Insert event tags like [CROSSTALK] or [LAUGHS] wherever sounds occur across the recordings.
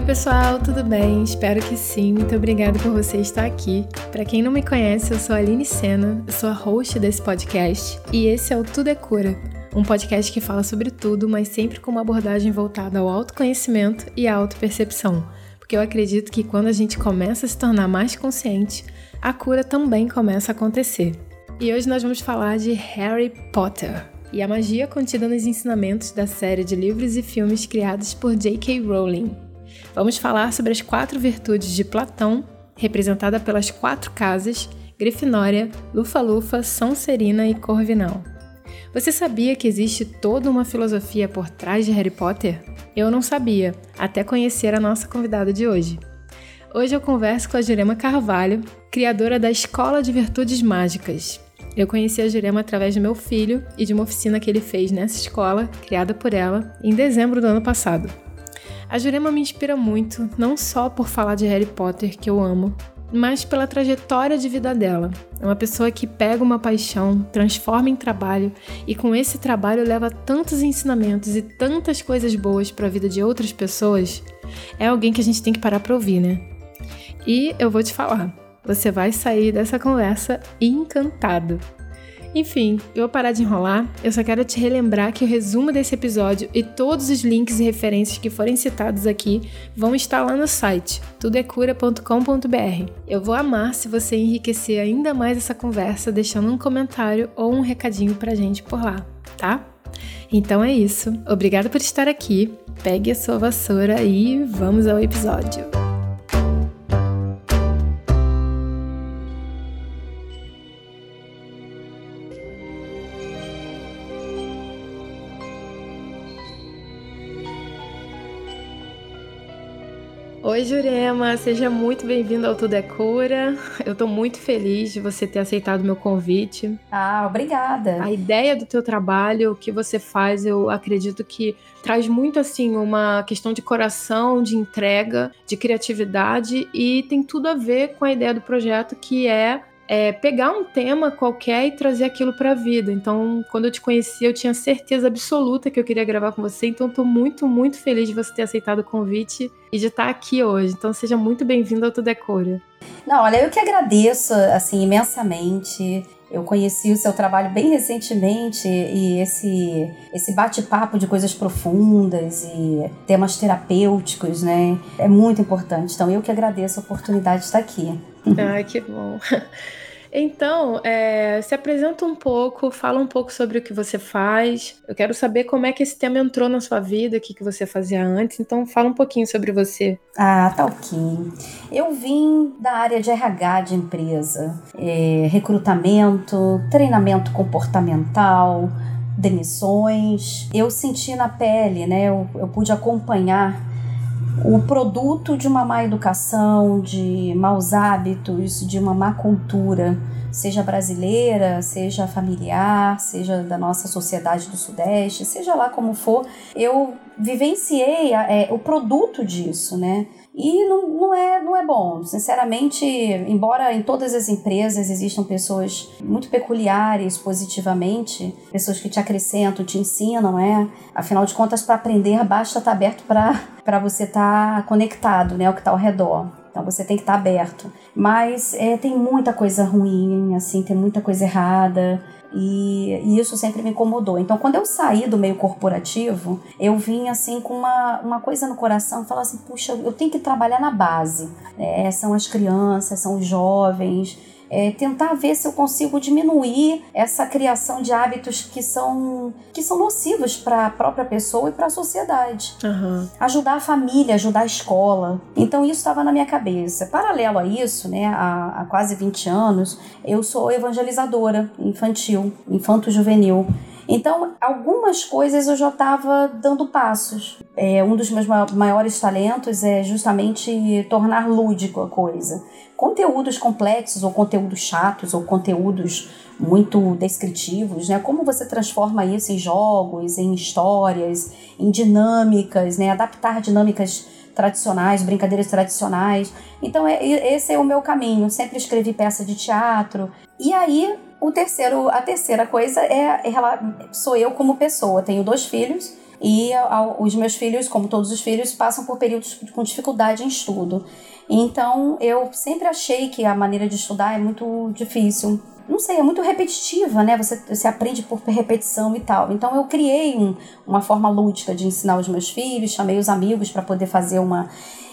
Oi, pessoal, tudo bem? Espero que sim. Muito obrigada por você estar aqui. Para quem não me conhece, eu sou a Aline Sena, eu sou a host desse podcast e esse é o Tudo é Cura, um podcast que fala sobre tudo, mas sempre com uma abordagem voltada ao autoconhecimento e à autopercepção, porque eu acredito que quando a gente começa a se tornar mais consciente, a cura também começa a acontecer. E hoje nós vamos falar de Harry Potter e a magia contida nos ensinamentos da série de livros e filmes criados por J.K. Rowling. Vamos falar sobre as quatro virtudes de Platão, representada pelas quatro casas Grifinória, Lufa-Lufa, Sonserina e Corvinal. Você sabia que existe toda uma filosofia por trás de Harry Potter? Eu não sabia, até conhecer a nossa convidada de hoje. Hoje eu converso com a Jurema Carvalho, criadora da Escola de Virtudes Mágicas, eu conheci a Jurema através do meu filho e de uma oficina que ele fez nessa escola, criada por ela, em dezembro do ano passado. A Jurema me inspira muito, não só por falar de Harry Potter, que eu amo, mas pela trajetória de vida dela. É uma pessoa que pega uma paixão, transforma em trabalho e com esse trabalho leva tantos ensinamentos e tantas coisas boas para a vida de outras pessoas. É alguém que a gente tem que parar para ouvir, né? E eu vou te falar, você vai sair dessa conversa encantado. Enfim, eu vou parar de enrolar, eu só quero te relembrar que o resumo desse episódio e todos os links e referências que forem citados aqui vão estar lá no site tudecura.com.br. Eu vou amar se você enriquecer ainda mais essa conversa deixando um comentário ou um recadinho pra gente por lá, tá? Então é isso. Obrigada por estar aqui. Pegue a sua vassoura e vamos ao episódio. Oi, Jurema, seja muito bem-vindo ao Tudo é Cura. Eu tô muito feliz de você ter aceitado meu convite. Ah, obrigada. A ideia do teu trabalho, o que você faz, eu acredito que traz muito assim uma questão de coração, de entrega, de criatividade e tem tudo a ver com a ideia do projeto que é é, pegar um tema qualquer e trazer aquilo para a vida. Então, quando eu te conheci, eu tinha certeza absoluta que eu queria gravar com você. Então, estou muito, muito feliz de você ter aceitado o convite e de estar aqui hoje. Então, seja muito bem-vindo ao Tudo Cura. Não, olha, eu que agradeço, assim, imensamente. Eu conheci o seu trabalho bem recentemente e esse, esse bate-papo de coisas profundas e temas terapêuticos, né? É muito importante. Então, eu que agradeço a oportunidade de estar aqui. Ai, que bom. Então, é, se apresenta um pouco, fala um pouco sobre o que você faz. Eu quero saber como é que esse tema entrou na sua vida, o que, que você fazia antes. Então, fala um pouquinho sobre você. Ah, tá ok. Eu vim da área de RH de empresa, é, recrutamento, treinamento comportamental, demissões. Eu senti na pele, né? Eu, eu pude acompanhar o produto de uma má educação, de maus hábitos, de uma má cultura, seja brasileira, seja familiar, seja da nossa sociedade do Sudeste, seja lá como for, eu vivenciei é, o produto disso, né? E não, não, é, não é bom. Sinceramente, embora em todas as empresas existam pessoas muito peculiares positivamente, pessoas que te acrescentam, te ensinam, é? Afinal de contas, para aprender, basta estar tá aberto para [LAUGHS] você estar tá conectado, né? O que está ao redor. Então você tem que estar tá aberto. Mas é, tem muita coisa ruim, assim, tem muita coisa errada. E, e, isso sempre me incomodou. Então, quando eu saí do meio corporativo, eu vim assim com uma, uma coisa no coração, falar assim, puxa, eu tenho que trabalhar na base. É, são as crianças, são os jovens, é, tentar ver se eu consigo diminuir essa criação de hábitos que são, que são nocivos para a própria pessoa e para a sociedade. Uhum. Ajudar a família, ajudar a escola. Então isso estava na minha cabeça. Paralelo a isso, né, há, há quase 20 anos, eu sou evangelizadora infantil, infanto-juvenil. Então, algumas coisas eu já estava dando passos. É, um dos meus maiores talentos é justamente tornar lúdico a coisa. Conteúdos complexos, ou conteúdos chatos, ou conteúdos muito descritivos, né? Como você transforma isso em jogos, em histórias, em dinâmicas, né? Adaptar dinâmicas tradicionais, brincadeiras tradicionais. Então, é, esse é o meu caminho. Sempre escrevi peça de teatro. E aí, o terceiro, a terceira coisa é, é sou eu como pessoa. Tenho dois filhos, E os meus filhos, como todos os filhos, passam por períodos com dificuldade em estudo. Então, eu sempre achei que a maneira de estudar é muito difícil. Não sei, é muito repetitiva, né? Você, você aprende por repetição e tal. Então, eu criei um, uma forma lúdica de ensinar os meus filhos, chamei os amigos para poder fazer uma.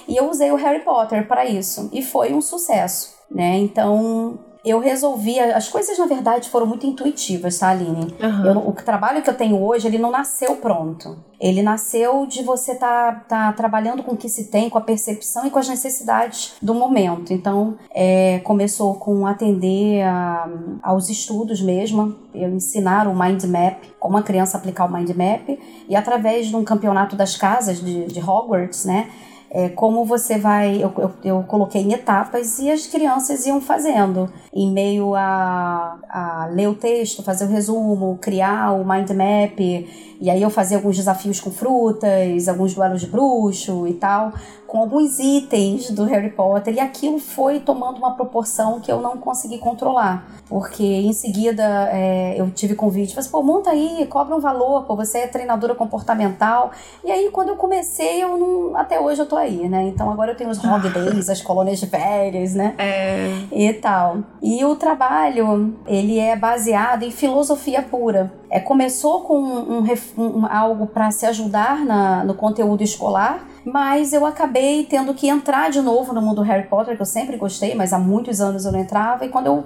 E eu usei o Harry Potter para isso. E foi um sucesso, né? Então, eu resolvi. As coisas, na verdade, foram muito intuitivas, tá, Aline? Uhum. Eu, o trabalho que eu tenho hoje, ele não nasceu pronto. Ele nasceu de você estar tá, tá trabalhando com o que se tem, com a percepção e com as necessidades do momento. Então, é, começou com atender a, aos estudos mesmo, eu ensinar o mind map, como a criança aplicar o mind map, e através de um campeonato das casas de, de Hogwarts, né? É, como você vai. Eu, eu, eu, coloquei em etapas e as crianças iam fazendo, em meio a, a ler o texto, fazer o resumo, criar o mind map, e aí eu fazia alguns desafios com frutas, alguns duelos de bruxo e tal com alguns itens do Harry Potter e aquilo foi tomando uma proporção que eu não consegui controlar. Porque em seguida é, eu tive convite, falei assim, pô, monta aí, cobra um valor, pô, você é treinadora comportamental. E aí quando eu comecei, eu não. Até hoje eu tô aí, né? Então agora eu tenho os Hog Days, as colônias de férias, né? É. E tal. E o trabalho, ele é baseado em filosofia pura. É, começou com um, um, um algo para se ajudar na, no conteúdo escolar mas eu acabei tendo que entrar de novo no mundo Harry Potter, que eu sempre gostei, mas há muitos anos eu não entrava. E quando eu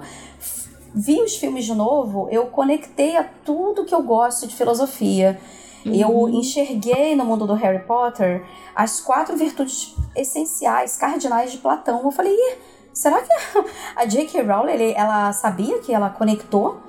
vi os filmes de novo, eu conectei a tudo que eu gosto de filosofia. Uhum. Eu enxerguei no mundo do Harry Potter as quatro virtudes essenciais, cardinais de Platão. Eu falei, será que a J.K. Rowling ela sabia que ela conectou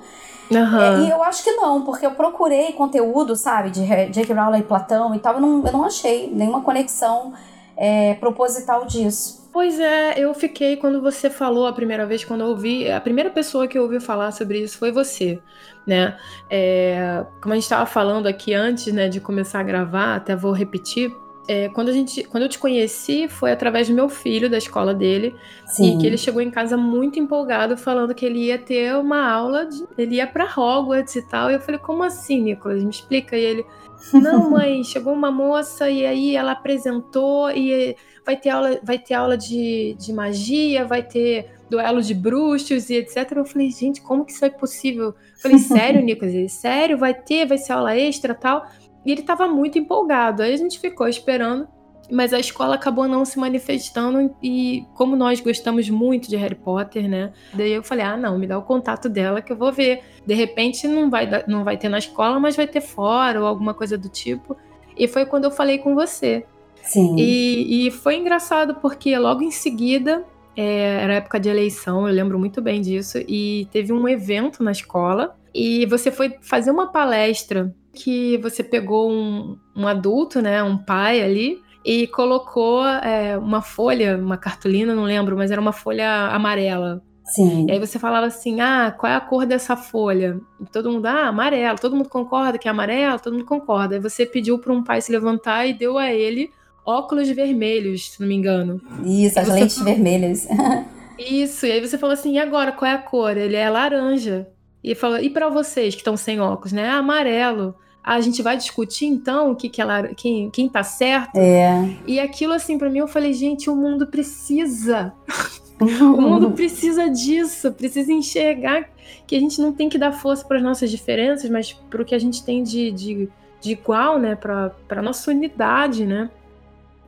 Uhum. É, e eu acho que não, porque eu procurei conteúdo, sabe, de J.K. Rowling e Platão e tal, eu não, eu não achei nenhuma conexão é, proposital disso. Pois é, eu fiquei quando você falou a primeira vez, quando eu ouvi, a primeira pessoa que ouviu falar sobre isso foi você, né? É, como a gente estava falando aqui antes, né, de começar a gravar, até vou repetir, é, quando, a gente, quando eu te conheci, foi através do meu filho, da escola dele, Sim. e que ele chegou em casa muito empolgado, falando que ele ia ter uma aula, de, ele ia para Hogwarts e tal. E eu falei, como assim, Nicolas? Me explica. E ele, não, [LAUGHS] mãe, chegou uma moça e aí ela apresentou e vai ter aula, vai ter aula de, de magia, vai ter duelo de bruxos e etc. Eu falei, gente, como que isso é possível? Eu falei, sério, [LAUGHS] Nicolas? Ele, sério, vai ter, vai ser aula extra tal. E ele estava muito empolgado. Aí a gente ficou esperando, mas a escola acabou não se manifestando. E como nós gostamos muito de Harry Potter, né? Daí eu falei: ah, não, me dá o contato dela que eu vou ver. De repente não vai, não vai ter na escola, mas vai ter fora ou alguma coisa do tipo. E foi quando eu falei com você. Sim. E, e foi engraçado porque logo em seguida é, era época de eleição, eu lembro muito bem disso, e teve um evento na escola e você foi fazer uma palestra que você pegou um, um adulto, né, um pai ali, e colocou é, uma folha, uma cartolina, não lembro, mas era uma folha amarela. Sim. E aí você falava assim, ah, qual é a cor dessa folha? E todo mundo, ah, amarelo. Todo mundo concorda que é amarelo? Todo mundo concorda. Aí você pediu para um pai se levantar e deu a ele óculos vermelhos, se não me engano. Isso, as lentes falou... vermelhas. [LAUGHS] Isso, e aí você falou assim, e agora, qual é a cor? Ele é laranja. E falou, e para vocês que estão sem óculos, né? É amarelo a gente vai discutir então o que, que ela, quem, quem tá certo. É. E aquilo assim para mim eu falei, gente, o mundo precisa. [LAUGHS] o mundo precisa disso, precisa enxergar que a gente não tem que dar força para as nossas diferenças, mas para o que a gente tem de, de, de igual, né, para nossa unidade, né?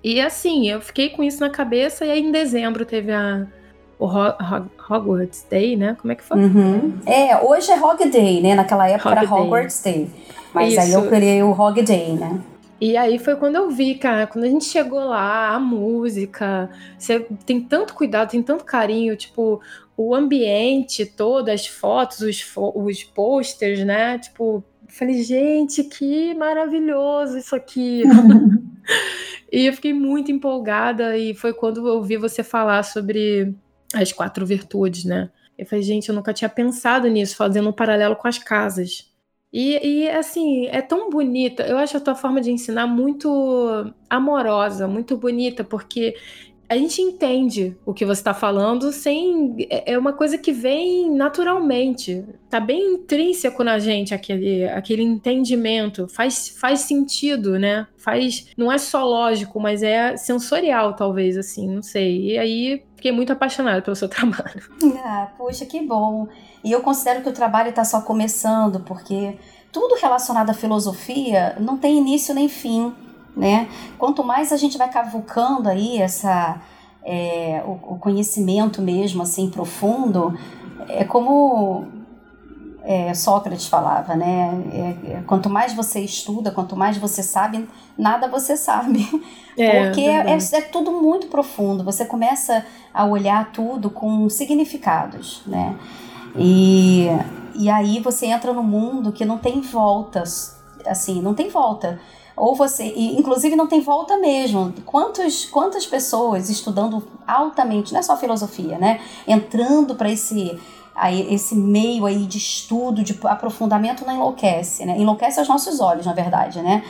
E assim, eu fiquei com isso na cabeça e aí em dezembro teve a o Hogwarts Day, né? Como é que foi? Uhum. É, hoje é Hog Day, né? Naquela época Hog era Day. Hogwarts Day. Mas Isso. aí eu criei o Hog Day, né? E aí foi quando eu vi, cara, quando a gente chegou lá, a música, você tem tanto cuidado, tem tanto carinho, tipo, o ambiente todo, as fotos, os, fo os posters, né? Tipo, falei, gente, que maravilhoso isso aqui. [LAUGHS] e eu fiquei muito empolgada e foi quando eu ouvi você falar sobre as quatro virtudes, né? Eu falei, gente, eu nunca tinha pensado nisso, fazendo um paralelo com as casas. E, e, assim, é tão bonita. Eu acho a tua forma de ensinar muito amorosa, muito bonita, porque a gente entende o que você está falando sem. É, é uma coisa que vem naturalmente. Tá bem intrínseco na gente aquele, aquele entendimento. Faz, faz sentido, né? Faz. Não é só lógico, mas é sensorial, talvez, assim, não sei. E aí fiquei muito apaixonada pelo seu [LAUGHS] trabalho. Ah, poxa, que bom. E eu considero que o trabalho está só começando, porque tudo relacionado à filosofia não tem início nem fim né? Quanto mais a gente vai cavucando aí essa é, o, o, conhecimento mesmo assim profundo, é como é, Sócrates falava, né? É, é quanto mais você estuda, quanto mais você sabe, nada você sabe, é, [LAUGHS] porque é, é, tudo muito profundo. Você começa a olhar tudo com significados, né? E, e aí você entra no mundo que não tem voltas, assim, não tem volta ou você, e, inclusive não tem volta mesmo. Quantos, quantas pessoas estudando altamente, não é só filosofia, né? Entrando para esse aí, esse meio aí de estudo, de aprofundamento não enlouquece, né? Enlouquece aos nossos olhos, na verdade, né?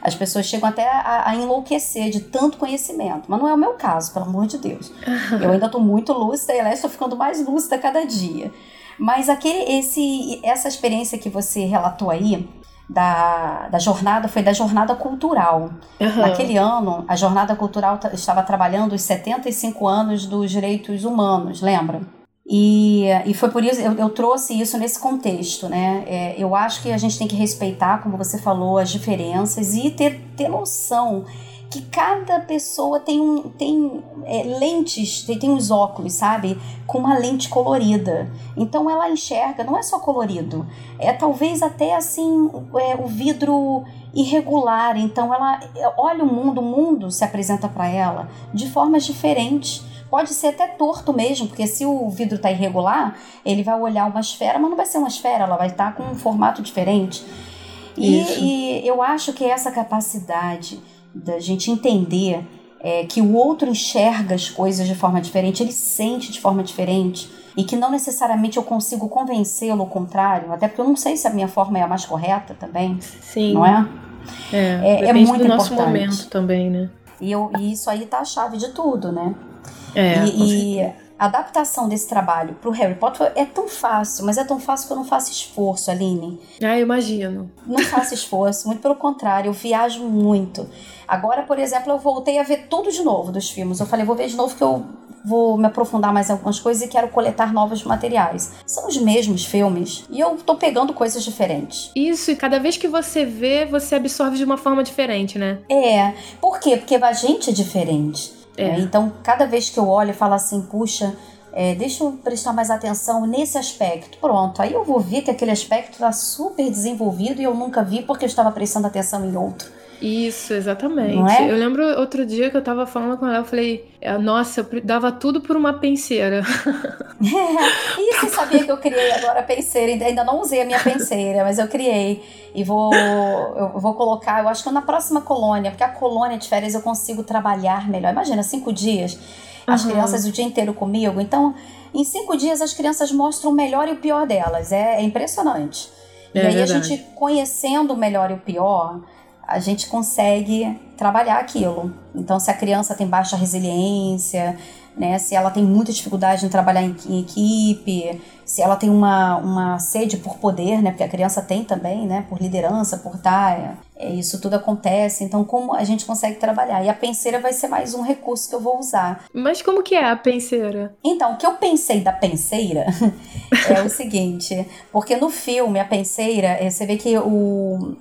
As pessoas chegam até a, a, enlouquecer de tanto conhecimento. Mas não é o meu caso, pelo amor de Deus. Eu ainda estou muito lúcida e aliás estou ficando mais lúcida cada dia. Mas aquele, esse, essa experiência que você relatou aí, da, da jornada foi da jornada cultural. Uhum. Naquele ano, a jornada cultural estava trabalhando os 75 anos dos direitos humanos, lembra? E, e foi por isso eu, eu trouxe isso nesse contexto, né? É, eu acho que a gente tem que respeitar, como você falou, as diferenças e ter, ter noção que cada pessoa tem, um, tem é, lentes, tem, tem uns óculos, sabe? Com uma lente colorida. Então ela enxerga, não é só colorido, é talvez até assim é, o vidro irregular. Então ela é, olha o mundo, o mundo se apresenta para ela de formas diferentes. Pode ser até torto mesmo, porque se o vidro está irregular, ele vai olhar uma esfera, mas não vai ser uma esfera, ela vai estar tá com um formato diferente. E, e eu acho que essa capacidade da gente entender é, que o outro enxerga as coisas de forma diferente, ele sente de forma diferente e que não necessariamente eu consigo convencê-lo ao contrário, até porque eu não sei se a minha forma é a mais correta também. Sim. Não é? É, é, é muito do nosso importante. momento também, né? E, eu, e isso aí tá a chave de tudo, né? É, e, e a adaptação desse trabalho para o Harry Potter é tão fácil, mas é tão fácil que eu não faço esforço, Aline. Ah, eu imagino. Não faço [LAUGHS] esforço, muito pelo contrário, eu viajo muito. Agora, por exemplo, eu voltei a ver tudo de novo dos filmes. Eu falei, vou ver de novo que eu vou me aprofundar mais em algumas coisas e quero coletar novos materiais. São os mesmos filmes e eu tô pegando coisas diferentes. Isso, e cada vez que você vê, você absorve de uma forma diferente, né? É. Por quê? Porque a gente é diferente. É. Né? Então, cada vez que eu olho e falo assim, puxa, é, deixa eu prestar mais atenção nesse aspecto. Pronto, aí eu vou ver que aquele aspecto está super desenvolvido e eu nunca vi porque eu estava prestando atenção em outro. Isso, exatamente. É? Eu lembro outro dia que eu tava falando com ela, eu falei, é, nossa, eu dava tudo por uma penseira. [LAUGHS] É, e você sabia que eu criei agora a penseira? Ainda não usei a minha penseira, mas eu criei. E vou, eu vou colocar, eu acho que na próxima colônia, porque a colônia de férias eu consigo trabalhar melhor. Imagina, cinco dias, as uhum. crianças o dia inteiro comigo. Então, em cinco dias as crianças mostram o melhor e o pior delas. É, é impressionante. É e aí verdade. a gente conhecendo o melhor e o pior a gente consegue trabalhar aquilo. Então, se a criança tem baixa resiliência, né, se ela tem muita dificuldade em trabalhar em, em, equipe, se ela tem uma, uma sede por poder, né, porque a criança tem também, né, por liderança, por estar, é, isso tudo acontece. Então, como a gente consegue trabalhar? E a penseira vai ser mais um recurso que eu vou usar. Mas como que é a penseira? Então, o que eu pensei da penseira [LAUGHS] é o seguinte, porque no filme a penseira, é, você vê que o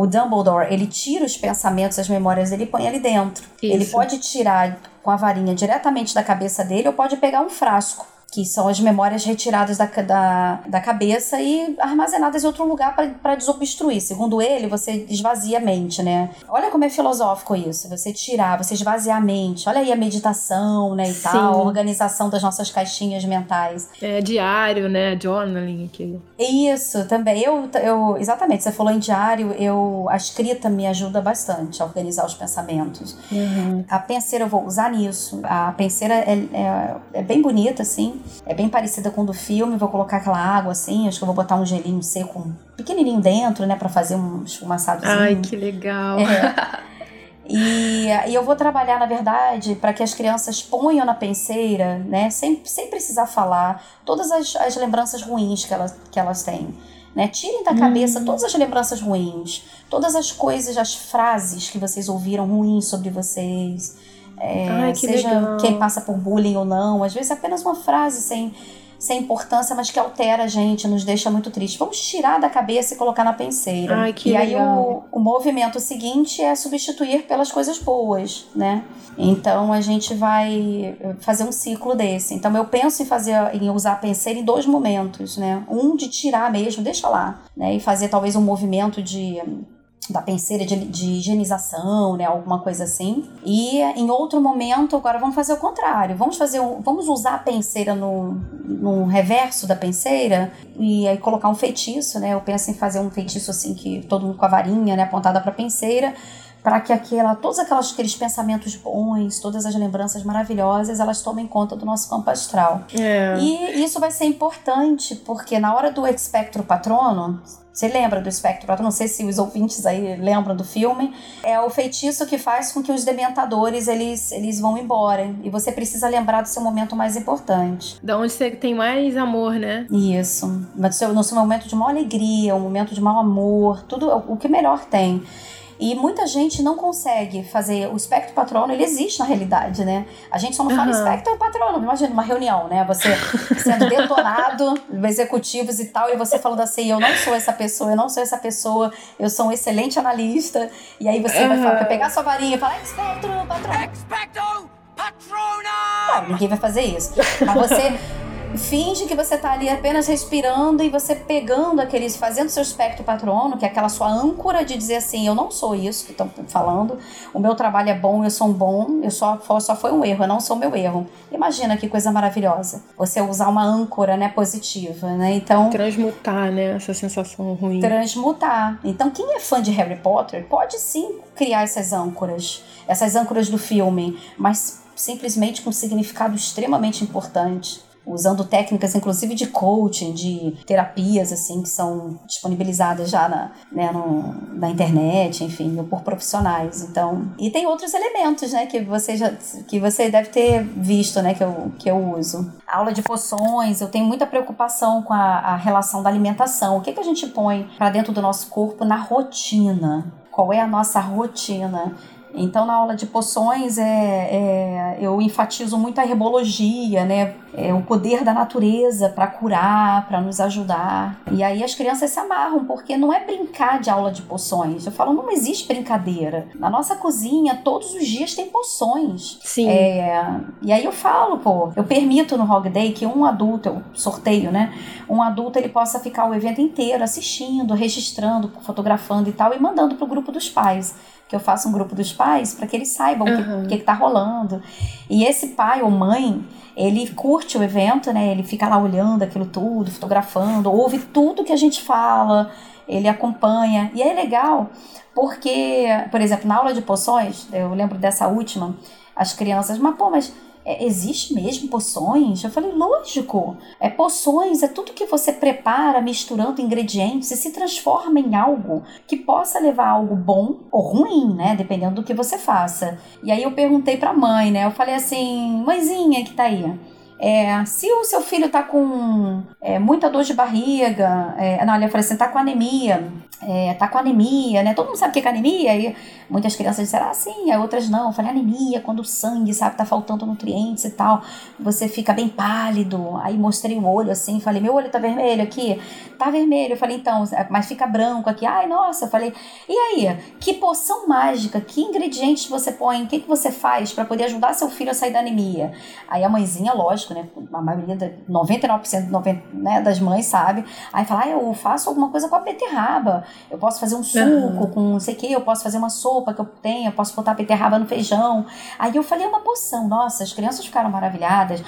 o Dumbledore, ele tira os pensamentos, as memórias dele e põe ali dentro. Isso. Ele pode tirar com a varinha diretamente da cabeça dele ou pode pegar um frasco que são as memórias retiradas da, da, da cabeça e armazenadas em outro lugar para desobstruir. Segundo ele, você esvazia a mente, né? Olha como é filosófico isso, você tirar, você esvaziar a mente. Olha aí a meditação, né, e Sim. tal, a organização das nossas caixinhas mentais. É diário, né, journaling aquilo. Isso, também. Eu, eu, exatamente, você falou em diário, eu, a escrita me ajuda bastante a organizar os pensamentos. Uhum. A penseira eu vou usar nisso. A penseira é, é, é bem bonita, assim, é bem parecida com o do filme. Vou colocar aquela água assim. Acho que eu vou botar um gelinho seco pequenininho dentro, né? para fazer um esfumaçadozinho. Ai, que legal. É. [LAUGHS] E, e eu vou trabalhar, na verdade, para que as crianças ponham na penseira, né, sem, sem precisar falar, todas as, as lembranças ruins que elas, que elas têm. Né? Tirem da cabeça hum. todas as lembranças ruins, todas as coisas, as frases que vocês ouviram ruins sobre vocês. É, Ai, seja legal. quem passa por bullying ou não, às vezes é apenas uma frase sem sem importância, mas que altera a gente, nos deixa muito triste. Vamos tirar da cabeça e colocar na penseira. Ai, que e legal. aí o, o movimento seguinte é substituir pelas coisas boas, né? Então a gente vai fazer um ciclo desse. Então eu penso em fazer em usar a penseira em dois momentos, né? Um de tirar mesmo, deixa lá, né? E fazer talvez um movimento de da penseira de, de higienização, né, alguma coisa assim. E em outro momento, agora vamos fazer o contrário. Vamos fazer um, vamos usar a penseira no, no reverso da penseira e aí colocar um feitiço, né? Eu penso em fazer um feitiço assim que todo mundo com a varinha, né, apontada para a penseira para que aquela, todos aquelas, aqueles pensamentos bons, todas as lembranças maravilhosas, elas tomem conta do nosso campo astral. É. E isso vai ser importante, porque na hora do Expectro Patrono, você lembra do espectro? Não sei se os ouvintes aí lembram do filme. É o feitiço que faz com que os dementadores eles, eles vão embora. E você precisa lembrar do seu momento mais importante. Da onde você tem mais amor, né? Isso. No seu momento de maior alegria, um momento de maior amor, tudo o que melhor tem. E muita gente não consegue fazer o espectro patrono, ele existe na realidade, né? A gente só não fala uhum. espectro patrono. Imagina uma reunião, né? Você [LAUGHS] sendo detonado, executivos e tal, e você falando assim: eu não sou essa pessoa, eu não sou essa pessoa, eu sou um excelente analista. E aí você uhum. vai, falar, vai pegar sua varinha e falar: espectro patrono. Expecto patrono! ninguém vai fazer isso. Mas você finge que você tá ali apenas respirando e você pegando aqueles, fazendo seu espectro patrono, que é aquela sua âncora de dizer assim, eu não sou isso que estão falando, o meu trabalho é bom, eu sou um bom, eu só, só foi um erro, eu não sou meu erro. Imagina que coisa maravilhosa. Você usar uma âncora, né, positiva, né? Então... Transmutar, né, essa sensação ruim. Transmutar. Então, quem é fã de Harry Potter pode sim criar essas âncoras, essas âncoras do filme, mas simplesmente com um significado extremamente importante usando técnicas inclusive de coaching, de terapias assim que são disponibilizadas já na, né, no, na internet, enfim, ou por profissionais. Então, e tem outros elementos, né, que você já que você deve ter visto, né, que eu, que eu uso. A aula de poções, eu tenho muita preocupação com a, a relação da alimentação. O que que a gente põe para dentro do nosso corpo na rotina? Qual é a nossa rotina? Então, na aula de poções, é, é, eu enfatizo muito a herbologia, né? É, o poder da natureza para curar, para nos ajudar. E aí as crianças se amarram, porque não é brincar de aula de poções. Eu falo, não existe brincadeira. Na nossa cozinha, todos os dias tem poções. Sim. É, e aí eu falo, pô, eu permito no Hog Day que um adulto, eu sorteio, né? Um adulto ele possa ficar o evento inteiro assistindo, registrando, fotografando e tal, e mandando pro grupo dos pais que eu faço um grupo dos pais para que eles saibam o uhum. que, que, tá rolando. E esse pai ou mãe, ele curte o evento, né? Ele fica lá olhando aquilo tudo, fotografando, ouve tudo que a gente fala, ele acompanha. E é legal porque, por exemplo, na aula de poções, eu lembro dessa última, as crianças, mas pô, mas é, existe mesmo poções? Eu falei, lógico. É poções, é tudo que você prepara misturando ingredientes e se transforma em algo que possa levar a algo bom ou ruim, né? Dependendo do que você faça. E aí eu perguntei pra mãe, né? Eu falei assim, mãezinha que tá aí. É, se o seu filho tá com é, muita dor de barriga, é, não, eu falei assim, tá com anemia, é, tá com anemia, né? Todo mundo sabe o que é anemia, e muitas crianças disseram, ah, sim, outras não. Eu falei, anemia, quando o sangue, sabe, tá faltando nutrientes e tal, você fica bem pálido. Aí mostrei o olho assim, falei, meu olho tá vermelho aqui, tá vermelho. Eu falei, então, mas fica branco aqui. Ai, nossa, eu falei, e aí, que poção mágica, que ingredientes você põe, o que, que você faz para poder ajudar seu filho a sair da anemia? Aí a mãezinha, lógico, né, a maioria, 99% 90, né, das mães sabe, aí fala, ah, eu faço alguma coisa com a beterraba eu posso fazer um suco uhum. com não sei o que, eu posso fazer uma sopa que eu tenho, eu posso botar beterraba no feijão. Aí eu falei, é uma poção. Nossa, as crianças ficaram maravilhadas.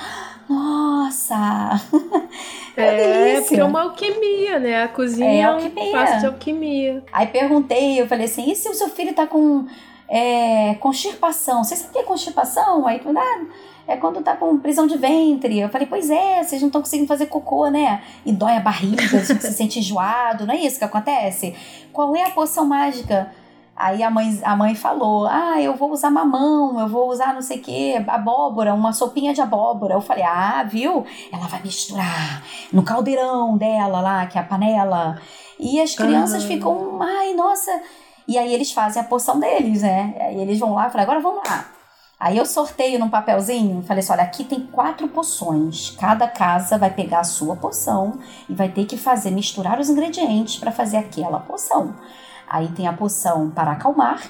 Nossa! [LAUGHS] é, é porque é uma alquimia, né? A cozinha é, alquimia. é um de alquimia. Aí perguntei, eu falei assim, e se o seu filho tá com é, constipação? Você sabe o que é constipação? Aí tu, ah, é quando tá com prisão de ventre. Eu falei, pois é, vocês não estão conseguindo fazer cocô, né? E dói a barriga, gente se sente enjoado, não é isso que acontece? Qual é a poção mágica? Aí a mãe, a mãe falou: Ah, eu vou usar mamão, eu vou usar não sei o que, abóbora, uma sopinha de abóbora. Eu falei: Ah, viu? Ela vai misturar no caldeirão dela lá, que é a panela. E as crianças uhum. ficam, ai, nossa. E aí eles fazem a porção deles, né? Aí eles vão lá e falam: Agora vamos lá. Aí eu sorteio num papelzinho, falei assim: olha, aqui tem quatro poções. Cada casa vai pegar a sua poção e vai ter que fazer, misturar os ingredientes para fazer aquela poção. Aí tem a poção para acalmar,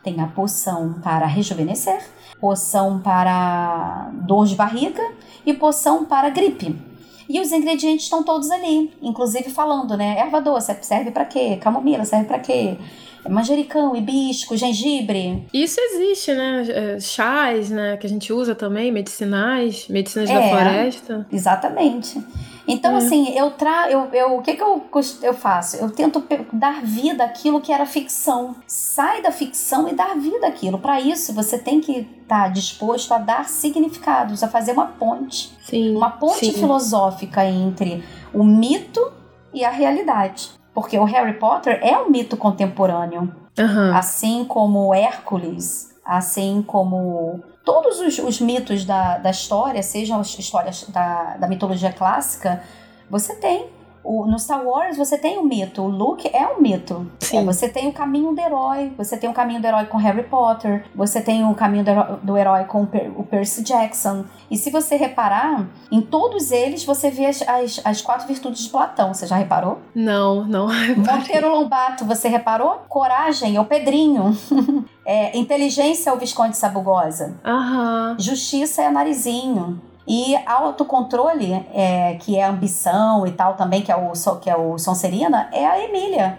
tem a poção para rejuvenescer, poção para dor de barriga e poção para gripe. E os ingredientes estão todos ali, inclusive falando, né? Erva doce serve para quê? Camomila serve para quê? Manjericão, hibisco, gengibre. Isso existe, né? É, chás, né? Que a gente usa também, medicinais, medicinas é, da floresta. Exatamente. Então, é. assim, eu tra eu, eu o que que eu, eu faço? Eu tento dar vida àquilo que era ficção. Sai da ficção e dar vida àquilo. Para isso, você tem que estar tá disposto a dar significados, a fazer uma ponte. Sim, uma ponte sim. filosófica entre o mito e a realidade. Porque o Harry Potter é um mito contemporâneo. Uhum. Assim como Hércules, assim como todos os, os mitos da, da história, sejam as histórias da, da mitologia clássica, você tem o, no Star Wars você tem um mito, o Luke é um mito. É, você tem o caminho do herói, você tem o caminho do herói com Harry Potter, você tem o caminho do herói, do herói com o Percy Jackson. E se você reparar, em todos eles você vê as, as, as quatro virtudes de Platão. Você já reparou? Não, não. [LAUGHS] Monteiro Lombato, você reparou? Coragem é o Pedrinho. [LAUGHS] é, inteligência é o Visconde Sabugosa. Aham. Justiça é a Narizinho. E autocontrole, é, que é ambição e tal também, que é o, que é o Sonserina, é a Emília.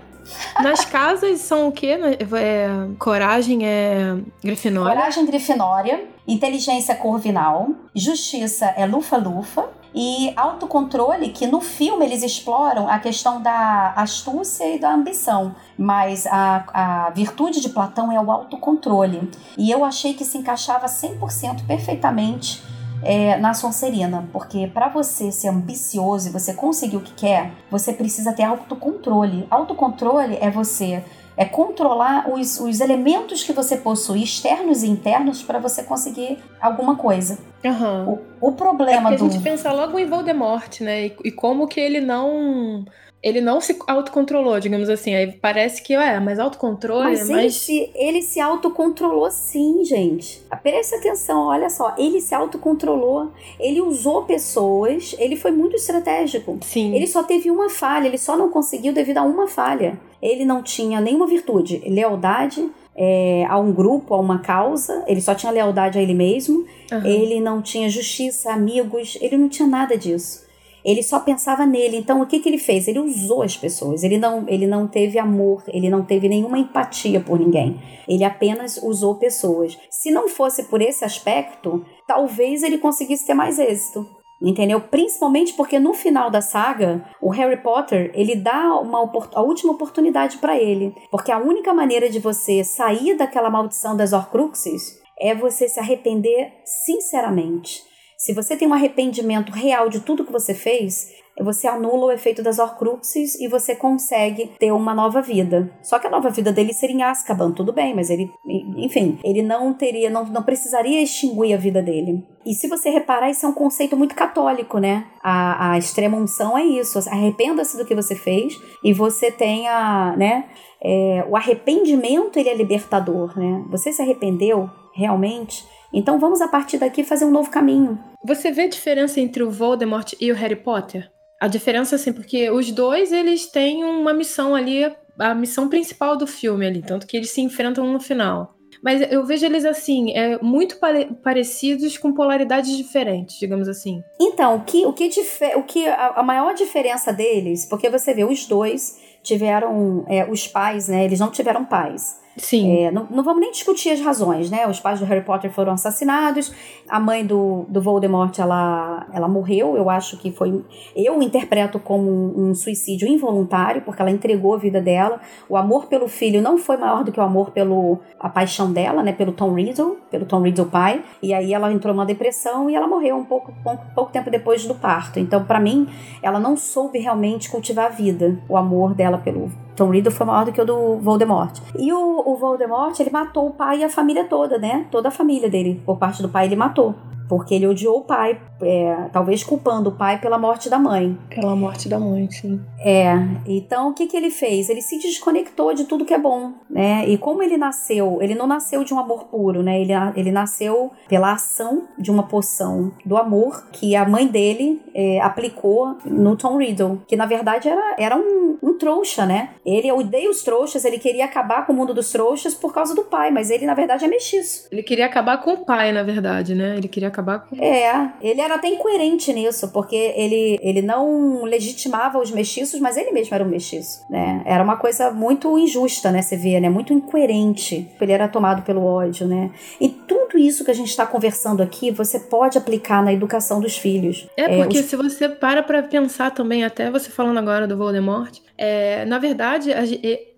Nas [LAUGHS] casas são o quê? É, coragem é Grifinória? Coragem Grifinória, inteligência Corvinal, justiça é Lufa-Lufa, e autocontrole, que no filme eles exploram a questão da astúcia e da ambição, mas a, a virtude de Platão é o autocontrole. E eu achei que se encaixava 100% perfeitamente é, na Sonserina, porque para você ser ambicioso e você conseguir o que quer, você precisa ter autocontrole. Autocontrole é você é controlar os, os elementos que você possui, externos e internos, para você conseguir alguma coisa. Uhum. O, o problema é do. A gente pensa logo em Voldemort, né? E, e como que ele não ele não se autocontrolou, digamos assim. Aí parece que, é, mas autocontrole. Mas, mas... Ele, se, ele se autocontrolou sim, gente. Preste atenção, olha só. Ele se autocontrolou. Ele usou pessoas. Ele foi muito estratégico. Sim. Ele só teve uma falha. Ele só não conseguiu devido a uma falha. Ele não tinha nenhuma virtude. Lealdade. É, a um grupo, a uma causa, ele só tinha lealdade a ele mesmo, uhum. ele não tinha justiça, amigos, ele não tinha nada disso. Ele só pensava nele. Então, o que, que ele fez? Ele usou as pessoas. Ele não, ele não teve amor, ele não teve nenhuma empatia por ninguém. Ele apenas usou pessoas. Se não fosse por esse aspecto, talvez ele conseguisse ter mais êxito. Entendeu? Principalmente porque no final da saga, o Harry Potter, ele dá uma a última oportunidade para ele. Porque a única maneira de você sair daquela maldição das Horcruxes é você se arrepender sinceramente. Se você tem um arrependimento real de tudo que você fez, você anula o efeito das Horcruxes e você consegue ter uma nova vida. Só que a nova vida dele seria em Azkaban, tudo bem, mas ele, enfim, ele não teria, não, não precisaria extinguir a vida dele. E se você reparar, isso é um conceito muito católico, né? A, a extrema unção é isso. Arrependa-se do que você fez e você tenha, né? É, o arrependimento ele é libertador, né? Você se arrependeu realmente? Então vamos a partir daqui fazer um novo caminho. Você vê a diferença entre o Voldemort e o Harry Potter? A diferença, assim, porque os dois, eles têm uma missão ali, a missão principal do filme ali, tanto que eles se enfrentam no final. Mas eu vejo eles assim, é, muito pare parecidos com polaridades diferentes, digamos assim. Então, o que, o que, o que a, a maior diferença deles, porque você vê, os dois tiveram é, os pais, né? Eles não tiveram pais. Sim. É, não, não, vamos nem discutir as razões, né? Os pais do Harry Potter foram assassinados, a mãe do, do Voldemort, ela, ela morreu, eu acho que foi... Eu interpreto como um, um, suicídio involuntário, porque ela entregou a vida dela. O amor pelo filho não foi maior do que o amor pelo... a paixão dela, né? Pelo Tom Riddle, pelo Tom Riddle pai. E aí ela entrou numa depressão e ela morreu um pouco, pouco, pouco tempo depois do parto. Então, para mim, ela não soube realmente cultivar a vida, o amor dela pelo Tom Riddle foi maior do que o do Voldemort. E o, o Voldemort, ele matou o pai e a família toda, né? Toda a família dele, por parte do pai, ele matou porque ele odiou o pai, é, talvez culpando o pai pela morte da mãe. Pela morte da mãe, sim. É, então o que, que ele fez? Ele se desconectou de tudo que é bom, né? E como ele nasceu, ele não nasceu de um amor puro, né? Ele, ele nasceu pela ação de uma poção do amor que a mãe dele é, aplicou no Tom Riddle, que na verdade era, era um, um trouxa, né? Ele odeia os trouxas, ele queria acabar com o mundo dos trouxas por causa do pai, mas ele na verdade é mestiço. Ele queria acabar com o pai, na verdade, né? Ele queria acabar acabar com. É, ele era até incoerente nisso, porque ele, ele não legitimava os mestiços, mas ele mesmo era um mestiço, né? Era uma coisa muito injusta, né? Você vê, né? Muito incoerente. Ele era tomado pelo ódio, né? E tudo isso que a gente está conversando aqui, você pode aplicar na educação dos filhos. É, porque é, os... se você para pra pensar também, até você falando agora do Voldemort, é, na verdade, a,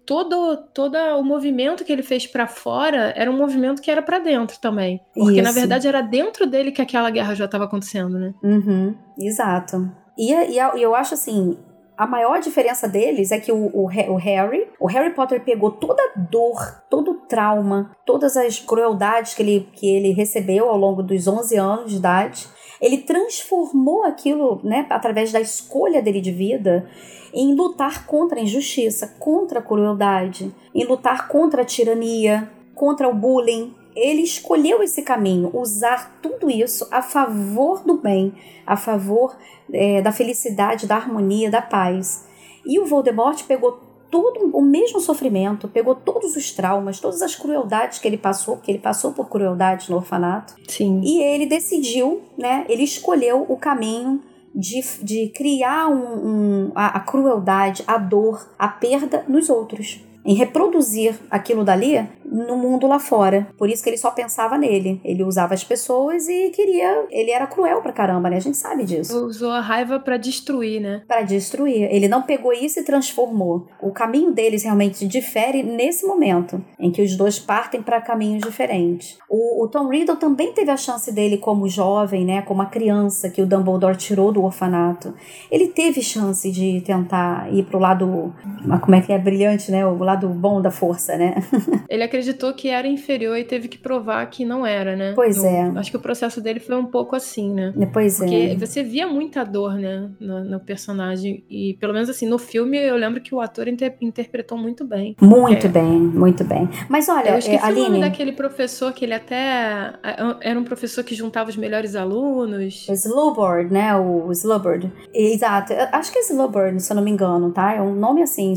todo, todo o movimento que ele fez para fora era um movimento que era para dentro também. Porque, Isso. na verdade, era dentro dele que aquela guerra já estava acontecendo, né? Uhum, exato. E, e, eu acho assim, a maior diferença deles é que o, o, o, Harry, o Harry Potter pegou toda a dor, todo o trauma, todas as crueldades que ele, que ele recebeu ao longo dos 11 anos de idade, ele transformou aquilo, né, através da escolha dele de vida, em lutar contra a injustiça, contra a crueldade, em lutar contra a tirania, contra o bullying. Ele escolheu esse caminho, usar tudo isso a favor do bem, a favor é, da felicidade, da harmonia, da paz. E o Voldemort pegou todo o mesmo sofrimento, pegou todos os traumas, todas as crueldades que ele passou, porque ele passou por crueldades no orfanato. Sim. E ele decidiu, né? Ele escolheu o caminho de, de criar um, um, a, a crueldade, a dor, a perda nos outros em reproduzir aquilo dali no mundo lá fora. Por isso que ele só pensava nele. Ele usava as pessoas e queria. Ele era cruel pra caramba, né? A gente sabe disso. Usou a raiva para destruir, né? Para destruir. Ele não pegou isso e transformou. O caminho deles realmente difere nesse momento, em que os dois partem para caminhos diferentes. O, o Tom Riddle também teve a chance dele como jovem, né? Como uma criança que o Dumbledore tirou do orfanato. Ele teve chance de tentar ir pro lado. Como é que é brilhante, né? O lado bom da força, né? [LAUGHS] Ele acreditou que era inferior e teve que provar que não era, né? Pois é. Acho que o processo dele foi um pouco assim, né? Pois Porque é. Porque você via muita dor, né, no, no, personagem. E pelo menos assim, no filme eu lembro que o ator inter interpretou muito bem. Muito é. bem, muito bem. Mas olha, eu esqueci é, Aline... o nome daquele professor que ele até era um professor que juntava os melhores alunos. Slowboard, né? O Slowboard. Exato. Acho que é Slowboard, se eu não me engano, tá? É um nome assim.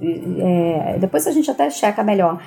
É, depois a gente até checa melhor.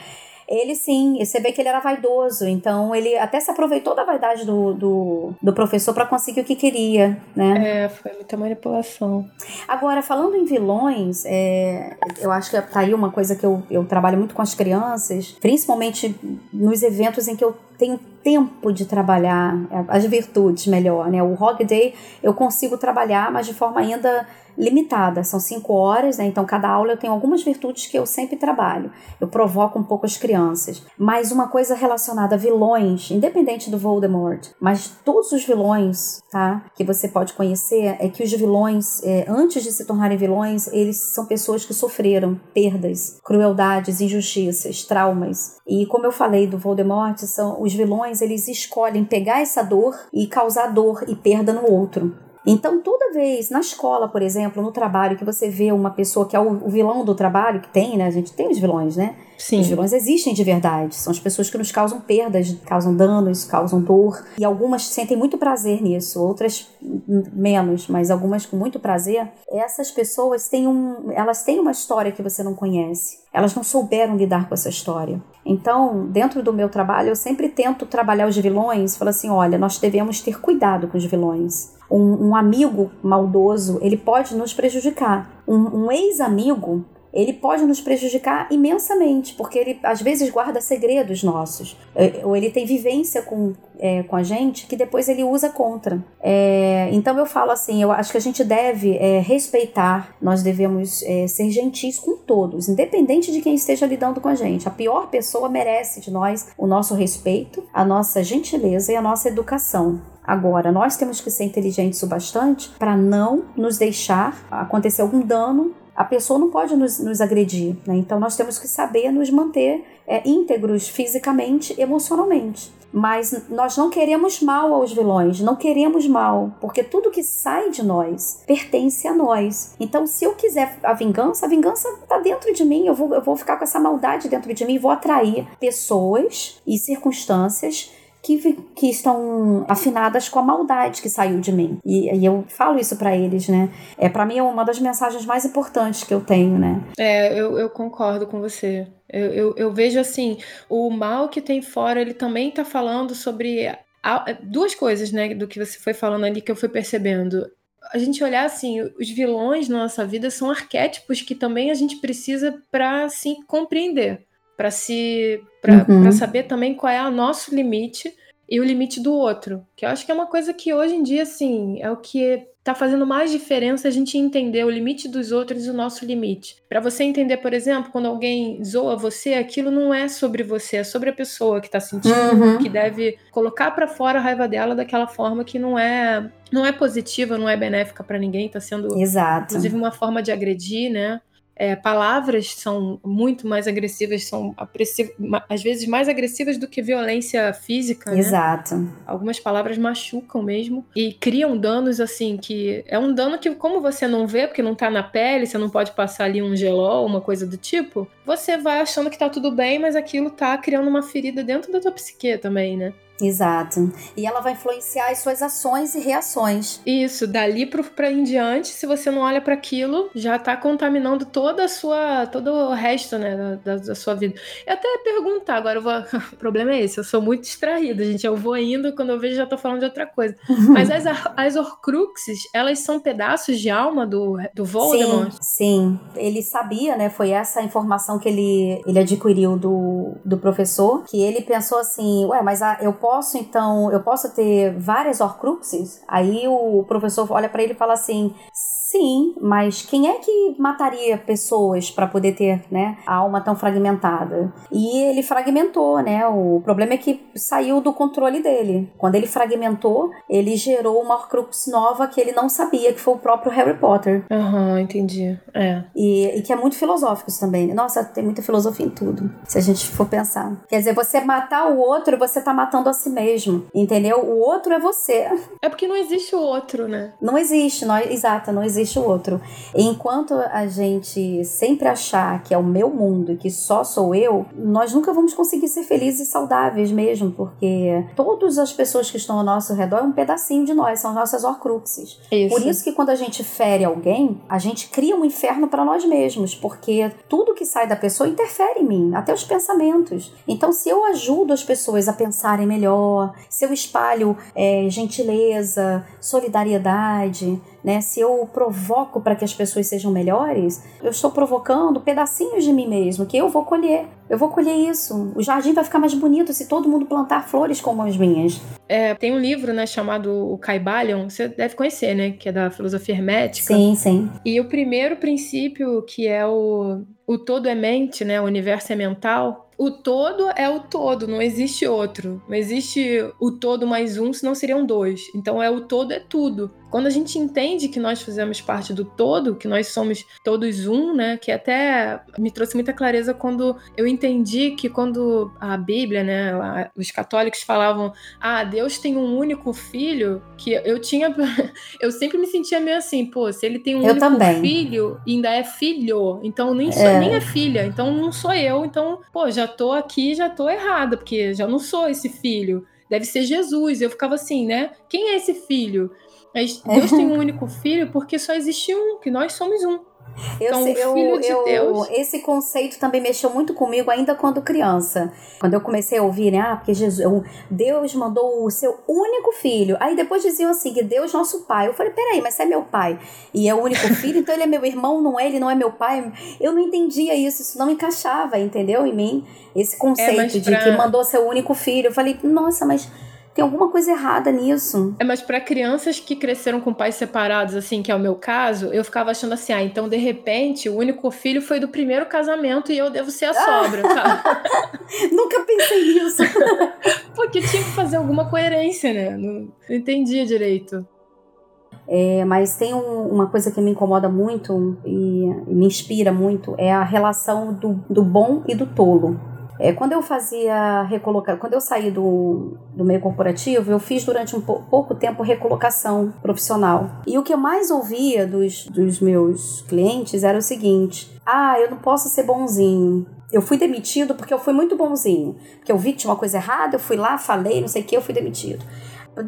Ele sim, você vê que ele era vaidoso, então ele até se aproveitou da vaidade do, do, do professor para conseguir o que queria, né? É, foi muita manipulação. Agora, falando em vilões, é, eu acho que tá aí uma coisa que eu, eu trabalho muito com as crianças, principalmente nos eventos em que eu tenho tempo de trabalhar as virtudes melhor, né? O Hog Day eu consigo trabalhar, mas de forma ainda limitada, são cinco horas, né? Então, cada aula eu tenho algumas virtudes que eu sempre trabalho. Eu provoco um pouco as crianças. Mas uma coisa relacionada a vilões, independente do Voldemort, mas todos os vilões, tá? Que você pode conhecer, é que os vilões, é, antes de se tornarem vilões, eles são pessoas que sofreram perdas, crueldades, injustiças, traumas. E como eu falei do Voldemort, são os vilões, eles escolhem pegar essa dor e causar dor e perda no outro. Então, toda vez na escola, por exemplo, no trabalho, que você vê uma pessoa que é o, vilão do trabalho, que tem, né? A gente tem os vilões, né? Sim. Os vilões existem de verdade. São as pessoas que nos causam perdas, causam danos, causam dor. E algumas sentem muito prazer nisso, outras menos, mas algumas com muito prazer. Essas pessoas têm um. Elas têm uma história que você não conhece. Elas não souberam lidar com essa história. Então, dentro do meu trabalho, eu sempre tento trabalhar os vilões, falo assim: olha, nós devemos ter cuidado com os vilões um, um amigo maldoso, ele pode nos prejudicar. Um, um ex-amigo, ele pode nos prejudicar imensamente, porque ele às vezes guarda segredos nossos, é, ou ele tem vivência com, é, com a gente que depois ele usa contra. É, então eu falo assim: eu acho que a gente deve é, respeitar, nós devemos é, ser gentis com todos, independente de quem esteja lidando com a gente. A pior pessoa merece de nós o nosso respeito, a nossa gentileza e a nossa educação. Agora, nós temos que ser inteligentes o bastante para não nos deixar acontecer algum dano a pessoa não pode nos, nos agredir, né? Então nós temos que saber nos manter é, íntegros fisicamente, emocionalmente. Mas nós não queremos mal aos vilões, não queremos mal, porque tudo que sai de nós pertence a nós. Então, se eu quiser a vingança, a vingança está dentro de mim, eu vou, eu vou ficar com essa maldade dentro de mim vou atrair pessoas e circunstâncias que, que estão afinadas com a maldade que saiu de mim. E, e eu falo isso para eles, né? É para mim é uma das mensagens mais importantes que eu tenho, né? É, eu, eu concordo com você. Eu, eu, eu vejo assim, o mal que tem fora, ele também tá falando sobre duas coisas, né, do que você foi falando ali que eu fui percebendo. A gente olhar assim, os vilões na nossa vida são arquétipos que também a gente precisa para se compreender para se para uhum. saber também qual é o nosso limite e o limite do outro. Que eu acho que é uma coisa que hoje em dia, assim, é o que tá fazendo mais diferença a gente entender o limite dos outros e o nosso limite. Para você entender, por exemplo, quando alguém zoa você, aquilo não é sobre você, é sobre a pessoa que tá sentindo, uhum. que deve colocar para fora a raiva dela daquela forma que não é não é positiva, não é benéfica para ninguém, tá sendo Exato. inclusive uma forma de agredir, né? É, palavras são muito mais agressivas, são às vezes mais agressivas do que violência física. Né? Exato. Né? Algumas palavras machucam mesmo e criam danos assim que é um dano que como você não vê porque não tá na pele, você não pode passar ali um gelol, uma coisa do tipo, você vai achando que tá tudo bem, mas aquilo tá criando uma ferida dentro da tua psique também, né? Exato. E ela vai influenciar as suas ações e reações. Isso, dali para em diante, se você não olha para aquilo, já tá contaminando toda a sua, todo o resto, né, da, da sua vida. Eu até perguntar, agora vou, [LAUGHS] o problema é esse, eu sou muito distraída, gente, eu vou indo, quando eu vejo já tô falando de outra coisa. Uhum. [LAUGHS] Mas as, as Horcruxes, elas são pedaços de alma do, do Voldemort? Sim, sim. Ele sabia, né, foi essa informação que ele, ele adquiriu do, do professor, que ele pensou assim, ué, mas a, eu posso posso então, eu posso ter várias Horcruxes? Aí o professor olha para ele e fala assim: Sim, mas quem é que mataria pessoas para poder ter, né, a alma tão fragmentada? E ele fragmentou, né? O problema é que saiu do controle dele. Quando ele fragmentou, ele gerou uma Horcrux nova que ele não sabia, que foi o próprio Harry Potter. Aham, uhum, entendi. É. E, e, que é muito filosófico também. Nossa, tem muita filosofia em tudo, se a gente for pensar. Quer dizer, você matar o outro, você tá matando a si mesmo, entendeu? O outro é você. É porque não existe o outro, né? Não existe, não, exato, não existe existe o outro. Enquanto a gente sempre achar que é o meu mundo e que só sou eu, nós nunca vamos conseguir ser felizes e saudáveis mesmo, porque todas as pessoas que estão ao nosso redor é um pedacinho de nós, são nossas horcruxes. Isso. Por isso que quando a gente fere alguém, a gente cria um inferno para nós mesmos, porque tudo que sai da pessoa interfere em mim, até os pensamentos. Então, se eu ajudo as pessoas a pensarem melhor, se eu espalho é, gentileza, solidariedade, né? Se eu provoco para que as pessoas sejam melhores, eu estou provocando pedacinhos de mim mesmo que eu vou colher. Eu vou colher isso. O jardim vai ficar mais bonito se todo mundo plantar flores como as minhas. É, tem um livro, né, chamado O Caibalion, você deve conhecer, né, que é da filosofia hermética. Sim, sim. E o primeiro princípio, que é o o todo é mente, né? O universo é mental o todo é o todo, não existe outro. Não existe o todo mais um, senão seriam dois. Então é o todo é tudo. Quando a gente entende que nós fazemos parte do todo, que nós somos todos um, né? Que até me trouxe muita clareza quando eu entendi que quando a Bíblia, né, os católicos falavam, ah, Deus tem um único filho, que eu tinha, [LAUGHS] eu sempre me sentia meio assim, pô, se ele tem um eu único também. filho, ainda é filho, então nem, sou, é. nem é filha, então não sou eu, então, pô, já tô aqui, já tô errada, porque já não sou esse filho. Deve ser Jesus. Eu ficava assim, né? Quem é esse filho? Mas Deus tem um único filho porque só existe um, que nós somos um. Eu, então, sei, eu, filho de eu, Deus. Esse conceito também mexeu muito comigo ainda quando criança. Quando eu comecei a ouvir, né? Ah, porque Jesus, Deus mandou o seu único filho. Aí depois diziam assim, que Deus nosso pai. Eu falei, peraí, mas você é meu pai. E é o único filho, então ele é meu irmão, não é? Ele não é meu pai. Eu não entendia isso, isso não encaixava, entendeu? Em mim. Esse conceito é, pra... de que mandou seu único filho. Eu falei, nossa, mas tem alguma coisa errada nisso. É, mas para crianças que cresceram com pais separados, assim, que é o meu caso, eu ficava achando assim, ah, então de repente o único filho foi do primeiro casamento e eu devo ser a sobra, tá? [LAUGHS] Nunca pensei nisso. [LAUGHS] Porque tinha que fazer alguma coerência, né? Não, não entendia direito. É, mas tem um, uma coisa que me incomoda muito e, e me inspira muito é a relação do, do bom e do tolo. É, quando eu fazia recolocação, quando eu saí do, do meio corporativo, eu fiz durante um pouco tempo recolocação profissional. E o que eu mais ouvia dos, dos meus clientes era o seguinte: ah, eu não posso ser bonzinho. Eu fui demitido porque eu fui muito bonzinho. Porque eu vi que tinha uma coisa errada, eu fui lá, falei, não sei o que, eu fui demitido.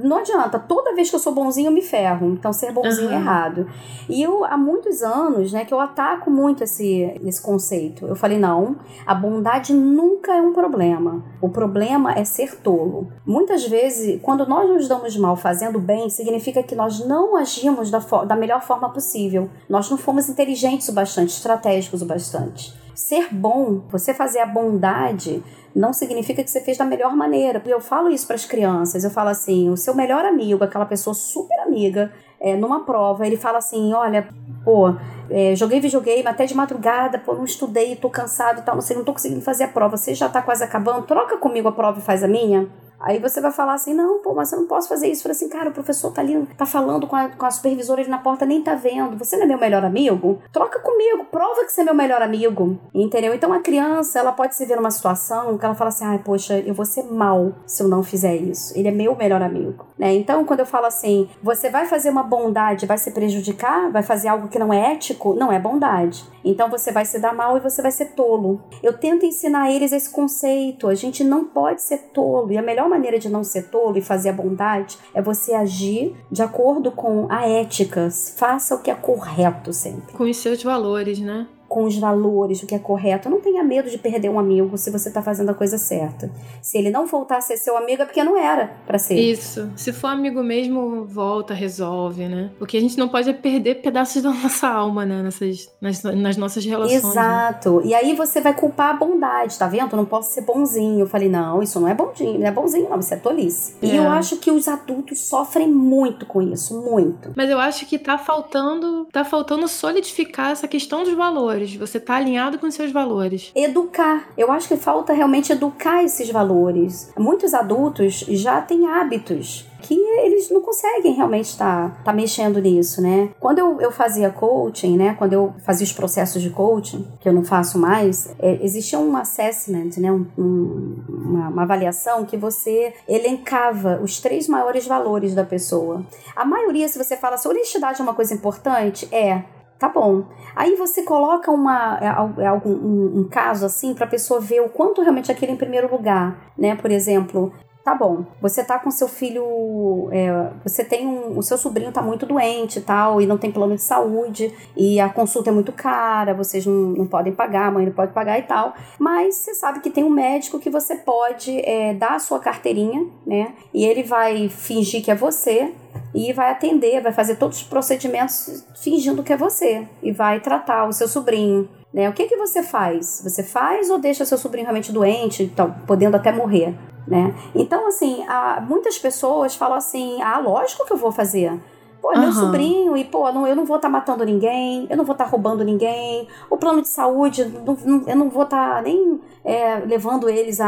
Não adianta, toda vez que eu sou bonzinho eu me ferro. Então ser bonzinho uhum. é errado. E eu há muitos anos, né, que eu ataco muito esse esse conceito. Eu falei não, a bondade nunca é um problema. O problema é ser tolo. Muitas vezes, quando nós nos damos mal fazendo bem, significa que nós não agimos da, da melhor forma possível. Nós não fomos inteligentes o bastante, estratégicos o bastante. Ser bom, você fazer a bondade, não significa que você fez da melhor maneira. Eu falo isso para as crianças. Eu falo assim: o seu melhor amigo, aquela pessoa super amiga, é, numa prova, ele fala assim: olha, pô, é, joguei videogame até de madrugada, pô, não estudei, tô cansado e tal, não sei, não tô conseguindo fazer a prova. Você já tá quase acabando, troca comigo a prova e faz a minha. Aí você vai falar assim, não, pô, mas eu não posso fazer isso. Fala assim, cara, o professor tá ali, tá falando com a, com a supervisora ali na porta, nem tá vendo. Você não é meu melhor amigo? Troca comigo, prova que você é meu melhor amigo. Entendeu? Então a criança, ela pode se ver numa situação que ela fala assim, ai, poxa, eu vou ser mal se eu não fizer isso. Ele é meu melhor amigo. Né? Então, quando eu falo assim, você vai fazer uma bondade, vai se prejudicar, vai fazer algo que não é ético, não é bondade. Então você vai se dar mal e você vai ser tolo. Eu tento ensinar eles esse conceito. A gente não pode ser tolo. E a melhor maneira de não ser tolo e fazer a bondade é você agir de acordo com a ética. Faça o que é correto sempre. Com os seus valores, né? Com os valores, o que é correto. Não tenha medo de perder um amigo se você está fazendo a coisa certa. Se ele não voltar a ser seu amigo é porque não era para ser. Isso. Se for amigo mesmo, volta, resolve, né? O que a gente não pode é perder pedaços da nossa alma, né? Nessas, nas, nas nossas relações. Né? Exato. Né? E aí você vai culpar a bondade, tá vendo? Eu não posso ser bonzinho. Eu falei, não, isso não é bonzinho, não é bonzinho, não, isso é tolice. É. E eu acho que os adultos sofrem muito com isso, muito. Mas eu acho que tá faltando, tá faltando solidificar essa questão dos valores valores, você tá alinhado com seus valores. Educar. Eu acho que falta realmente educar esses valores. Muitos adultos já têm hábitos que eles não conseguem realmente estar tá, tá mexendo nisso, né? Quando eu, eu fazia coaching, né? Quando eu fazia os processos de coaching, que eu não faço mais, é, existia um assessment, né? Um, um, uma, uma avaliação que você elencava os três maiores valores da pessoa. A maioria, se você fala, se honestidade é uma coisa importante, é. Tá bom. Aí você coloca uma, é, é algum, um, um caso assim para a pessoa ver o quanto realmente aquele em primeiro lugar, né? Por exemplo, tá bom, você tá com seu filho, é, você tem um, o seu sobrinho tá muito doente e tal, e não tem plano de saúde, e a consulta é muito cara, vocês não, não podem pagar, a mãe não pode pagar e tal, mas você sabe que tem um médico que você pode é, dar a sua carteirinha, né, e ele vai fingir que é você, e vai atender, vai fazer todos os procedimentos fingindo que é você e vai tratar o seu sobrinho. Né? O que, que você faz? Você faz ou deixa seu sobrinho realmente doente, então, podendo até morrer? Né? Então, assim, há, muitas pessoas falam assim: ah, lógico que eu vou fazer. Pô, é meu uhum. sobrinho, e pô, não, eu não vou estar tá matando ninguém, eu não vou estar tá roubando ninguém, o plano de saúde, não, não, eu não vou estar tá nem é, levando eles à,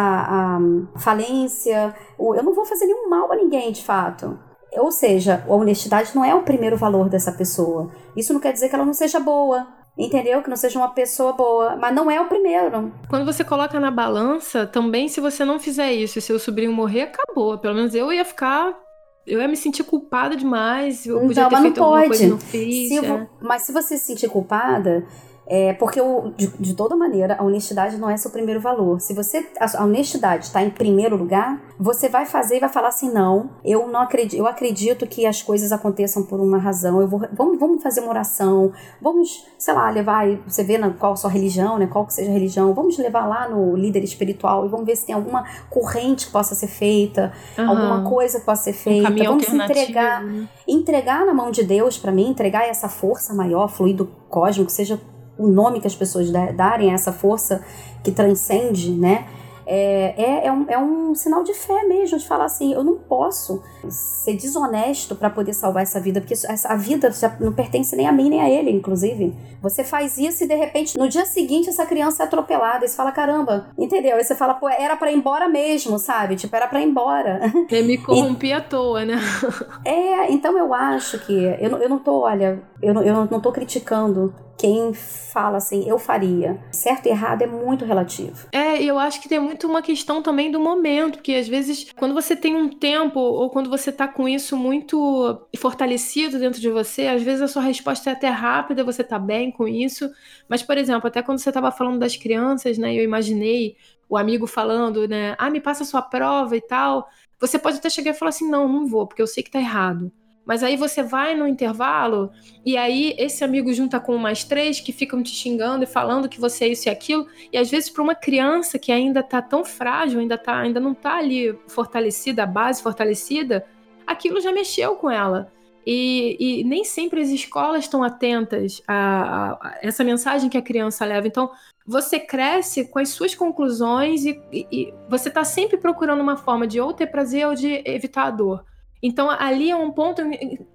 à falência, eu não vou fazer nenhum mal a ninguém, de fato. Ou seja, a honestidade não é o primeiro valor dessa pessoa. Isso não quer dizer que ela não seja boa, entendeu? Que não seja uma pessoa boa, mas não é o primeiro. Quando você coloca na balança, também se você não fizer isso e seu sobrinho morrer, acabou. Pelo menos eu ia ficar eu ia me sentir culpada demais. Eu podia não, ter mas feito não pode. Coisa, não fiz, se é. Mas se você se sentir culpada, é, porque eu, de, de, toda maneira, a honestidade não é seu primeiro valor. Se você a, a honestidade está em primeiro lugar, você vai fazer e vai falar assim: não, eu não acredito, eu acredito que as coisas aconteçam por uma razão. Eu vou, vamos, vamos fazer uma oração, vamos, sei lá, levar, você vê na, qual a sua religião, né? Qual que seja a religião, vamos levar lá no líder espiritual e vamos ver se tem alguma corrente que possa ser feita, uhum. alguma coisa que possa ser feita. Um vamos entregar, né? entregar na mão de Deus para mim, entregar essa força maior, fluido cósmico, seja o nome que as pessoas darem a essa força que transcende, né? é, é, é, um, é um sinal de fé mesmo, de falar assim: eu não posso ser desonesto para poder salvar essa vida, porque essa, a vida já não pertence nem a mim nem a ele, inclusive. Você faz isso e de repente no dia seguinte essa criança é atropelada. E você fala: caramba, entendeu? Aí você fala: pô, era para ir embora mesmo, sabe? Tipo, era para ir embora. [LAUGHS] Eu me corrompi e, à toa, né? é, então eu acho que. Eu, eu não tô, olha, eu eu não tô criticando quem fala assim, eu faria. Certo e errado é muito relativo. É, eu acho que tem muito uma questão também do momento, que às vezes, quando você tem um tempo, ou quando você tá com isso muito fortalecido dentro de você, às vezes a sua resposta é até rápida, você tá bem com isso. Mas, por exemplo, até quando você tava falando das crianças, né, eu imaginei o amigo falando, né, ah, me passa a sua prova e tal. Você pode até chegar e falar assim, não, não vou, porque eu sei que tá errado. Mas aí você vai no intervalo e aí esse amigo junta com mais três que ficam te xingando e falando que você é isso e aquilo. E às vezes para uma criança que ainda tá tão frágil, ainda tá, ainda não tá ali fortalecida, a base fortalecida, aquilo já mexeu com ela. E, e nem sempre as escolas estão atentas a, a, a, essa mensagem que a criança leva. Então, você cresce com as suas conclusões e, e, e você está sempre procurando uma forma de ou ter prazer ou de evitar a dor. Então ali é um ponto.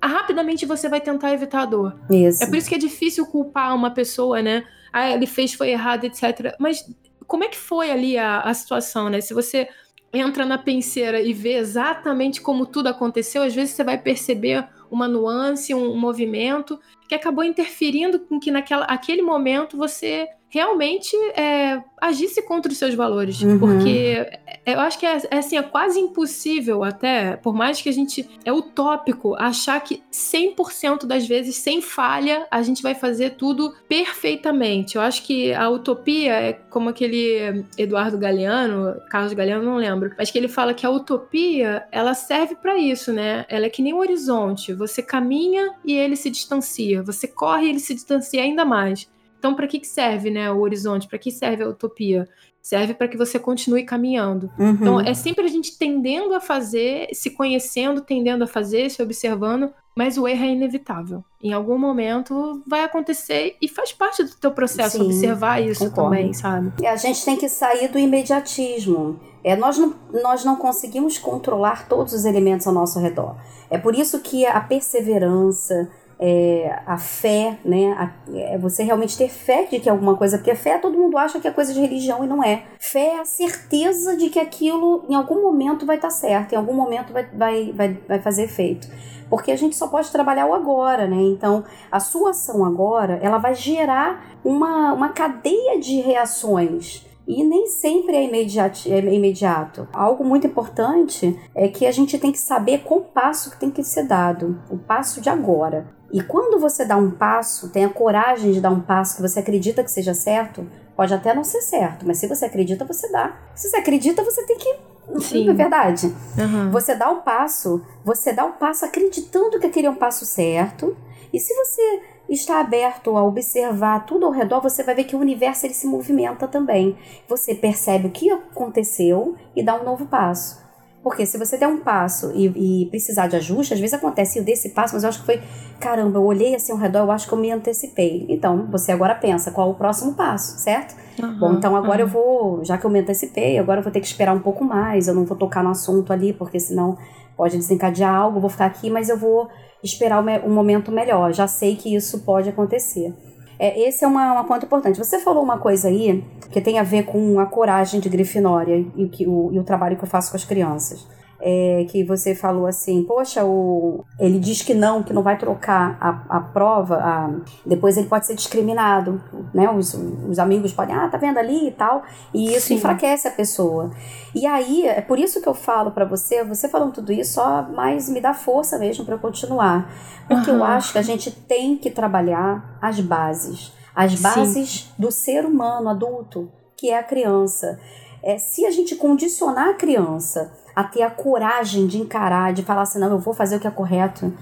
Rapidamente você vai tentar evitar a dor. Isso. É por isso que é difícil culpar uma pessoa, né? Ah, ele fez, foi errado, etc. Mas como é que foi ali a, a situação, né? Se você entra na penseira e vê exatamente como tudo aconteceu, às vezes você vai perceber uma nuance, um, um movimento que acabou interferindo com que naquela aquele momento você realmente é, agisse contra os seus valores. Uhum. Porque eu acho que é, é, assim, é quase impossível, até, por mais que a gente. É utópico achar que 100% das vezes, sem falha, a gente vai fazer tudo perfeitamente. Eu acho que a utopia é como aquele Eduardo Galeano, Carlos Galeano, não lembro, mas que ele fala que a utopia ela serve para isso, né? Ela é que nem um horizonte. Você caminha e ele se distancia. Você corre e ele se distancia ainda mais. Então, para que, que serve né, o horizonte? Para que serve a utopia? Serve para que você continue caminhando. Uhum. Então, é sempre a gente tendendo a fazer, se conhecendo, tendendo a fazer, se observando, mas o erro é inevitável. Em algum momento vai acontecer e faz parte do teu processo Sim, observar isso concordo. também, sabe? E a gente tem que sair do imediatismo. É, nós, não, nós não conseguimos controlar todos os elementos ao nosso redor. É por isso que a perseverança, é, a fé, né? A, é você realmente ter fé de que alguma coisa, porque fé todo mundo acha que é coisa de religião e não é. Fé é a certeza de que aquilo em algum momento vai estar tá certo, em algum momento vai, vai, vai, vai fazer efeito. Porque a gente só pode trabalhar o agora, né? Então, a sua ação agora, ela vai gerar uma, uma cadeia de reações e nem sempre é imediato, é imediato. Algo muito importante é que a gente tem que saber qual passo que tem que ser dado, o passo de agora. E quando você dá um passo, tem a coragem de dar um passo que você acredita que seja certo, pode até não ser certo, mas se você acredita, você dá. Se você acredita, você tem que. Sim. Não é verdade? Uhum. Você dá o passo, você dá o passo acreditando que aquele é um passo certo. E se você está aberto a observar tudo ao redor, você vai ver que o universo ele se movimenta também. Você percebe o que aconteceu e dá um novo passo. Porque se você der um passo e, e, precisar de ajuste, às vezes acontece, eu dei esse passo, mas eu acho que foi, caramba, eu olhei assim ao redor, eu acho que eu me antecipei. Então, você agora pensa, qual é o próximo passo, certo? Uhum, Bom, então agora uhum. eu vou, já que eu me antecipei, agora eu vou ter que esperar um pouco mais, eu não vou tocar no assunto ali, porque senão pode desencadear algo, eu vou ficar aqui, mas eu vou esperar um momento melhor, já sei que isso pode acontecer. É, esse é uma, uma ponto importante. Você falou uma coisa aí que tem a ver com a coragem de Grifinória e, que, o, e o trabalho que eu faço com as crianças é, que você falou assim, poxa, o, ele diz que não, que não vai trocar a, a prova, a, depois ele pode ser discriminado, né? Os, os amigos podem, ah, tá vendo ali e tal, e isso Sim. enfraquece a pessoa. E aí, é por isso que eu falo para você, você falando tudo isso, só mais me dá força mesmo para continuar. Porque uhum. eu acho que a gente tem que trabalhar as bases. As bases Sim. do ser humano adulto, que é a criança. É, se a gente condicionar a criança a ter a coragem de encarar, de falar assim, não, eu vou fazer o que é correto.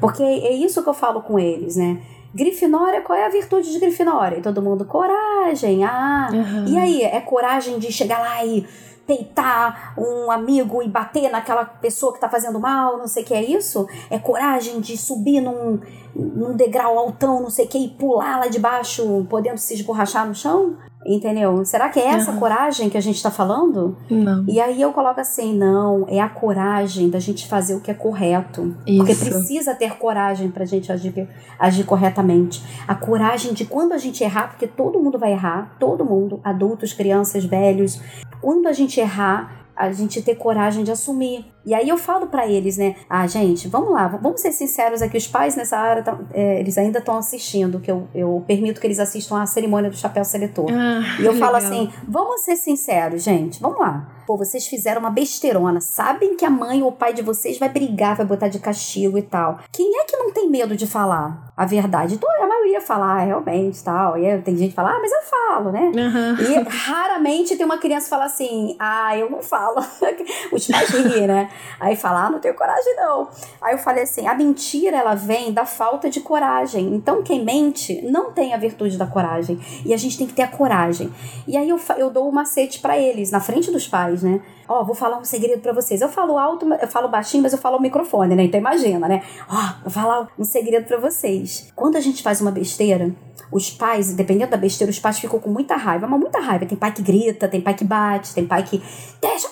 Porque é isso que eu falo com eles, né? Grifinória, qual é a virtude de Grifinória? E todo mundo, coragem. Ah, uhum. e aí? É coragem de chegar lá e peitar um amigo e bater naquela pessoa que tá fazendo mal, não sei o que é isso? É coragem de subir num, num degrau altão, não sei o que, e pular lá de baixo, podendo se esborrachar no chão? Entendeu? Será que é essa uhum. coragem que a gente está falando? Não. E aí eu coloco assim: não, é a coragem da gente fazer o que é correto. Isso. Porque precisa ter coragem pra gente agir, agir corretamente. A coragem de quando a gente errar, porque todo mundo vai errar, todo mundo, adultos, crianças, velhos. Quando a gente errar, a gente ter coragem de assumir. E aí eu falo para eles, né? Ah, gente, vamos lá, vamos ser sinceros aqui. Os pais nessa área, tão, é, eles ainda estão assistindo, que eu, eu permito que eles assistam a cerimônia do chapéu seletor. Ah, e eu legal. falo assim: vamos ser sinceros, gente, vamos lá. Pô, vocês fizeram uma besteirona, sabem que a mãe ou o pai de vocês vai brigar, vai botar de castigo e tal. Quem é que não tem medo de falar a verdade? Então, a maioria fala, ah, realmente, tal. E aí, tem gente que fala, ah, mas eu falo, né? Uhum. E raramente tem uma criança que fala assim, ah, eu não falo. [LAUGHS] Os pais riem, né? Aí fala, ah, não tenho coragem não. Aí eu falei assim, a mentira, ela vem da falta de coragem. Então, quem mente não tem a virtude da coragem. E a gente tem que ter a coragem. E aí eu, eu dou o um macete para eles, na frente dos pais né? Ó, oh, vou falar um segredo para vocês. Eu falo alto, eu falo baixinho, mas eu falo o microfone, né? Então imagina, né? Ó, oh, vou falar um segredo para vocês. Quando a gente faz uma besteira, os pais, dependendo da besteira, os pais ficam com muita raiva, mas muita raiva. Tem pai que grita, tem pai que bate, tem pai que deixa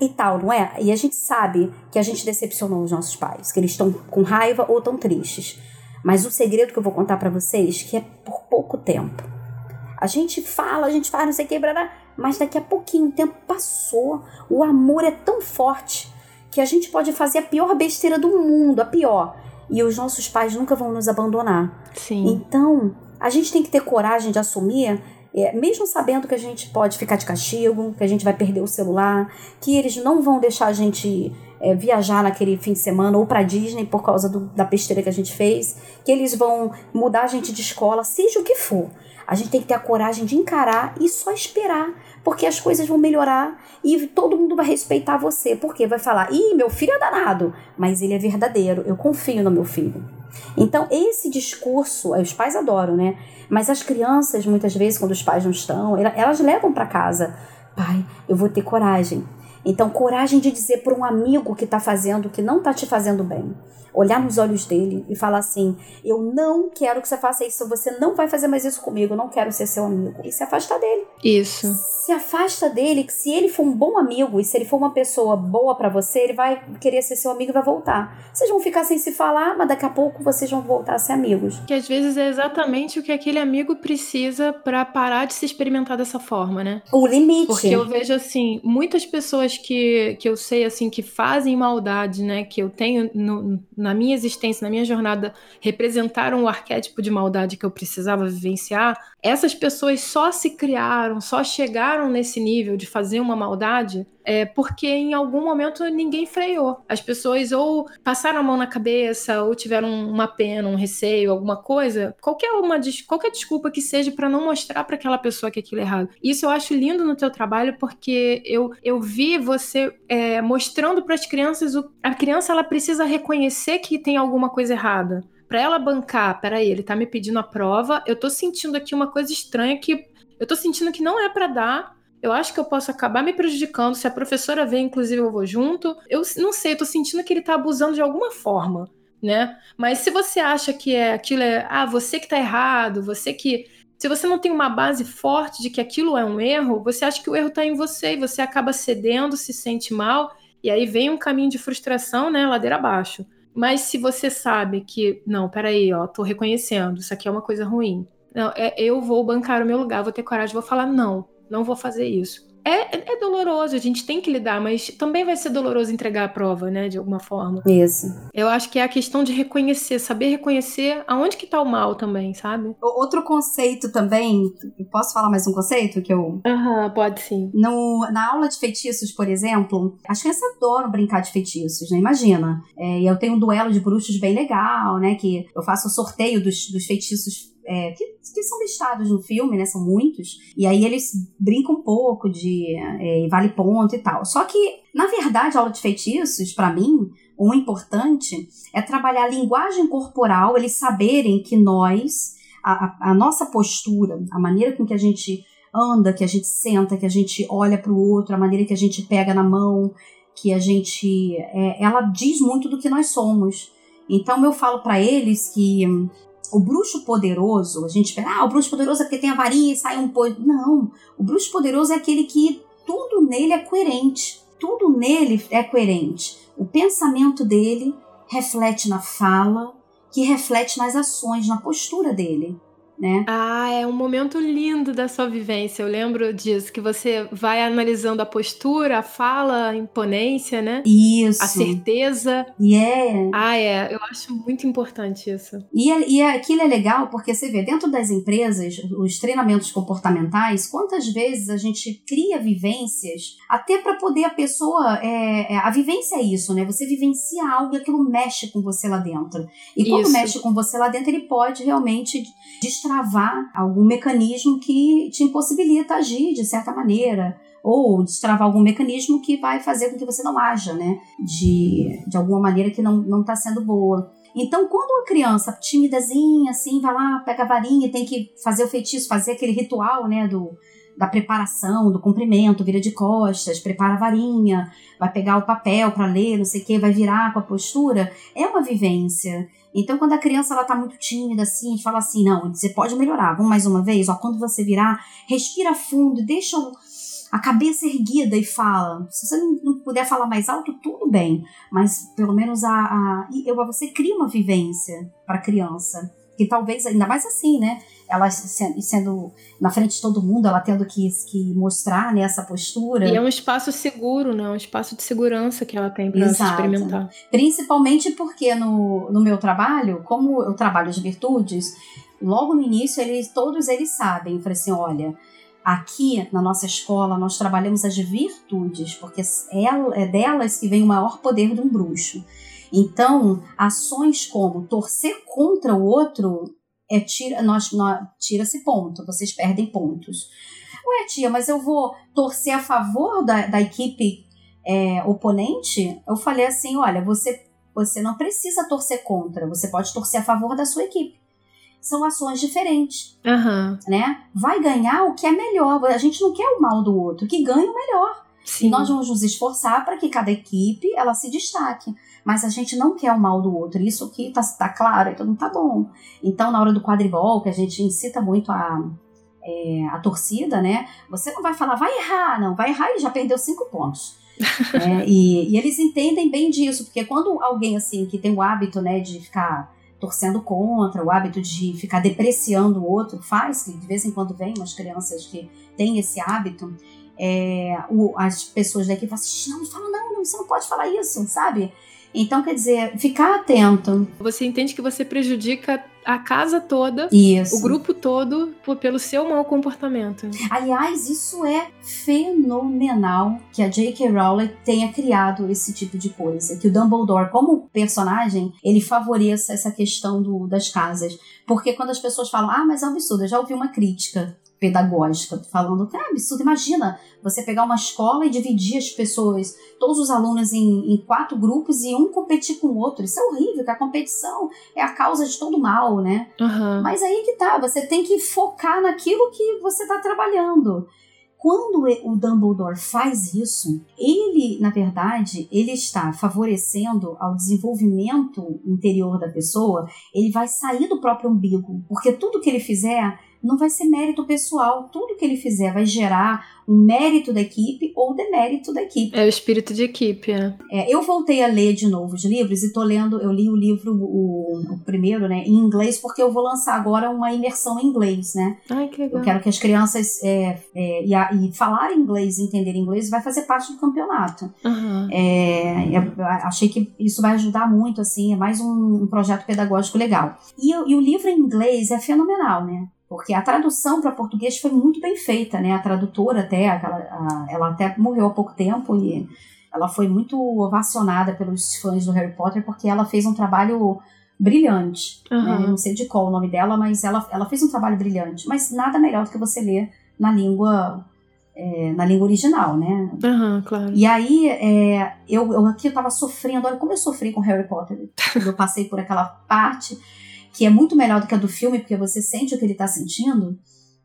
e tal, não é? E a gente sabe que a gente decepcionou os nossos pais, que eles estão com raiva ou estão tristes. Mas o segredo que eu vou contar para vocês, que é por pouco tempo. A gente fala, a gente fala, não sei o que, mas daqui a pouquinho o tempo passou, o amor é tão forte que a gente pode fazer a pior besteira do mundo, a pior, e os nossos pais nunca vão nos abandonar. Sim. Então, a gente tem que ter coragem de assumir é, mesmo sabendo que a gente pode ficar de castigo, que a gente vai perder o celular, que eles não vão deixar a gente é, viajar naquele fim de semana ou para Disney por causa do, da besteira que a gente fez, que eles vão mudar a gente de escola, seja o que for. A gente tem que ter a coragem de encarar e só esperar, porque as coisas vão melhorar e todo mundo vai respeitar você, porque vai falar: "Ih, meu filho é danado", mas ele é verdadeiro. Eu confio no meu filho. Então, esse discurso, os pais adoram, né? Mas as crianças, muitas vezes, quando os pais não estão, elas levam para casa: "Pai, eu vou ter coragem. Então, coragem de dizer para um amigo que está fazendo que não está te fazendo bem olhar nos olhos dele e falar assim: Eu não quero que você faça isso, você não vai fazer mais isso comigo, eu não quero ser seu amigo. E se afastar dele. Isso. Se afasta dele, que se ele for um bom amigo e se ele for uma pessoa boa para você, ele vai querer ser seu amigo e vai voltar. Vocês vão ficar sem se falar, mas daqui a pouco vocês vão voltar a ser amigos. Que às vezes é exatamente o que aquele amigo precisa para parar de se experimentar dessa forma, né? O limite. Porque eu vejo assim, muitas pessoas que, que eu sei assim que fazem maldade, né, que eu tenho no, na minha existência, na minha jornada, representaram o arquétipo de maldade que eu precisava vivenciar, essas pessoas só se criaram, só chegaram nesse nível de fazer uma maldade é, porque em algum momento ninguém freou. As pessoas ou passaram a mão na cabeça, ou tiveram uma pena, um receio, alguma coisa, qualquer, uma, qualquer desculpa que seja para não mostrar para aquela pessoa que aquilo é errado. Isso eu acho lindo no teu trabalho, porque eu, eu vi você é, mostrando para as crianças, o, a criança ela precisa reconhecer que tem alguma coisa errada para ela bancar, peraí, ele tá me pedindo a prova, eu tô sentindo aqui uma coisa estranha que eu tô sentindo que não é para dar, eu acho que eu posso acabar me prejudicando. Se a professora vem, inclusive, eu vou junto. Eu não sei, eu tô sentindo que ele tá abusando de alguma forma, né? Mas se você acha que é aquilo é, ah, você que tá errado, você que. Se você não tem uma base forte de que aquilo é um erro, você acha que o erro tá em você e você acaba cedendo, se sente mal, e aí vem um caminho de frustração, né, ladeira abaixo. Mas se você sabe que, não, peraí, ó, tô reconhecendo, isso aqui é uma coisa ruim. Não, é, eu vou bancar o meu lugar, vou ter coragem, vou falar não não vou fazer isso. É, é, doloroso, a gente tem que lidar, mas também vai ser doloroso entregar a prova, né, de alguma forma. Isso. Eu acho que é a questão de reconhecer, saber reconhecer aonde que tá o mal também, sabe? Outro conceito também, posso falar mais um conceito que eu... Aham, uhum, pode sim. No, na aula de feitiços, por exemplo, as crianças adoram brincar de feitiços, né, imagina. É, eu tenho um duelo de bruxos bem legal, né, que eu faço o sorteio dos, dos feitiços é, que, que, são listados no filme, né? São muitos. E aí eles brincam um pouco de é, vale ponto e tal. Só que, na verdade, a aula de feitiços, para mim, o importante é trabalhar a linguagem corporal, eles saberem que nós, a, a, nossa postura, a maneira com que a gente anda, que a gente senta, que a gente olha para o outro, a maneira que a gente pega na mão, que a gente. É, ela diz muito do que nós somos. Então eu falo para eles que o bruxo poderoso, a gente espera, ah, o bruxo poderoso é porque tem a varinha e sai um poder. Não, o bruxo poderoso é aquele que tudo nele é coerente. Tudo nele é coerente. O pensamento dele reflete na fala, que reflete nas ações, na postura dele né? Ah, é um momento lindo da sua vivência. Eu lembro disso, que você vai analisando a postura, a fala, a imponência, né? Isso. A certeza. E é. Ah, é. Eu acho muito importante isso. E, é, e é, aquilo é legal porque você vê, dentro das empresas, os treinamentos comportamentais, quantas vezes a gente cria vivências até para poder a pessoa. É, a vivência é isso, né? Você vivencia algo e aquilo mexe com você lá dentro. E quando isso. mexe com você lá dentro, ele pode realmente distrair destravar algum mecanismo que te impossibilita agir de certa maneira ou destravar algum mecanismo que vai fazer com que você não haja, né? De, de alguma maneira que não está sendo boa. Então, quando uma criança timidazinha, assim, vai lá, pega a varinha e tem que fazer o feitiço, fazer aquele ritual, né, do, da preparação, do cumprimento, vira de costas, prepara a varinha, vai pegar o papel para ler, não sei o que, vai virar com a postura, é uma vivência. Então, quando a criança ela tá muito tímida, assim, a gente fala assim, não, você pode melhorar, vamos mais uma vez, ó, quando você virar, respira fundo, deixa a cabeça erguida e fala. Se você não puder falar mais alto, tudo bem, mas pelo menos a, a você cria uma vivência para a criança que talvez, ainda mais assim, né? Ela sendo na frente de todo mundo, ela tendo que, que mostrar né, essa postura. E é um espaço seguro, né? Um espaço de segurança que ela tem para experimentar. Principalmente porque no, no meu trabalho, como eu trabalho as virtudes, logo no início eles, todos eles sabem. Eu falei assim: olha, aqui na nossa escola nós trabalhamos as virtudes, porque é delas que vem o maior poder de um bruxo. Então, ações como torcer contra o outro é tira, nós, nós tira-se ponto, vocês perdem pontos. Ué, tia, mas eu vou torcer a favor da, da equipe é, oponente? Eu falei assim: olha, você, você não precisa torcer contra, você pode torcer a favor da sua equipe. São ações diferentes. Uhum. Né? Vai ganhar o que é melhor. A gente não quer o mal do outro, que ganhe o melhor. Sim. E nós vamos nos esforçar para que cada equipe ela se destaque mas a gente não quer o mal do outro. Isso aqui tá, tá claro, então não tá bom. Então, na hora do quadribol, que a gente incita muito a, é, a torcida, né? Você não vai falar, vai errar, não, vai errar e já perdeu cinco pontos. [LAUGHS] é, e, e, eles entendem bem disso, porque quando alguém assim que tem o hábito, né, de ficar torcendo contra, o hábito de ficar depreciando o outro, faz, que de vez em quando vem umas crianças que têm esse hábito, é, o, as pessoas daqui falam assim, não, fala não, não, você não pode falar isso, sabe? Então, quer dizer, ficar atento. Você entende que você prejudica a casa toda, isso. o grupo todo, pelo seu mau comportamento. Aliás, isso é fenomenal que a J.K. Rowling tenha criado esse tipo de coisa. Que o Dumbledore, como personagem, ele favoreça essa questão do, das casas. Porque quando as pessoas falam, ah, mas é um absurdo, eu já ouvi uma crítica pedagógica, falando que é absurdo. Imagina você pegar uma escola e dividir as pessoas, todos os alunos em, em, quatro grupos e um competir com o outro. Isso é horrível, que a competição é a causa de todo mal, né? Uhum. Mas aí que tá, você tem que focar naquilo que você está trabalhando. Quando o Dumbledore faz isso, ele, na verdade, ele está favorecendo ao desenvolvimento interior da pessoa, ele vai sair do próprio umbigo, porque tudo que ele fizer não vai ser mérito pessoal. Tudo que ele fizer vai gerar um mérito da equipe ou demérito da equipe. É o espírito de equipe, é. é eu voltei a ler de novo os livros e tô lendo, eu li o livro, o, o, primeiro, né, em inglês, porque eu vou lançar agora uma imersão em inglês, né? Ai, que legal. Eu quero que as crianças é, é, e, a, e falar inglês, entender inglês, vai fazer parte do campeonato. Uhum. Achei que isso vai ajudar muito, assim, é mais um, um projeto pedagógico legal. E, e o livro em inglês é fenomenal, né? Porque a tradução para português foi muito bem feita, né? A tradutora até, aquela, a, ela até morreu há pouco tempo e ela foi muito ovacionada pelos fãs do Harry Potter porque ela fez um trabalho brilhante. Uhum. Né? Não sei de qual o nome dela, mas ela, ela fez um trabalho brilhante. Mas nada melhor do que você ler na língua é, na língua original, né? Uhum, claro. E aí, é, eu, eu aqui eu tava sofrendo, olha como eu sofri com Harry Potter. [LAUGHS] eu passei por aquela parte que é muito melhor do que a do filme, porque você sente o que ele está sentindo,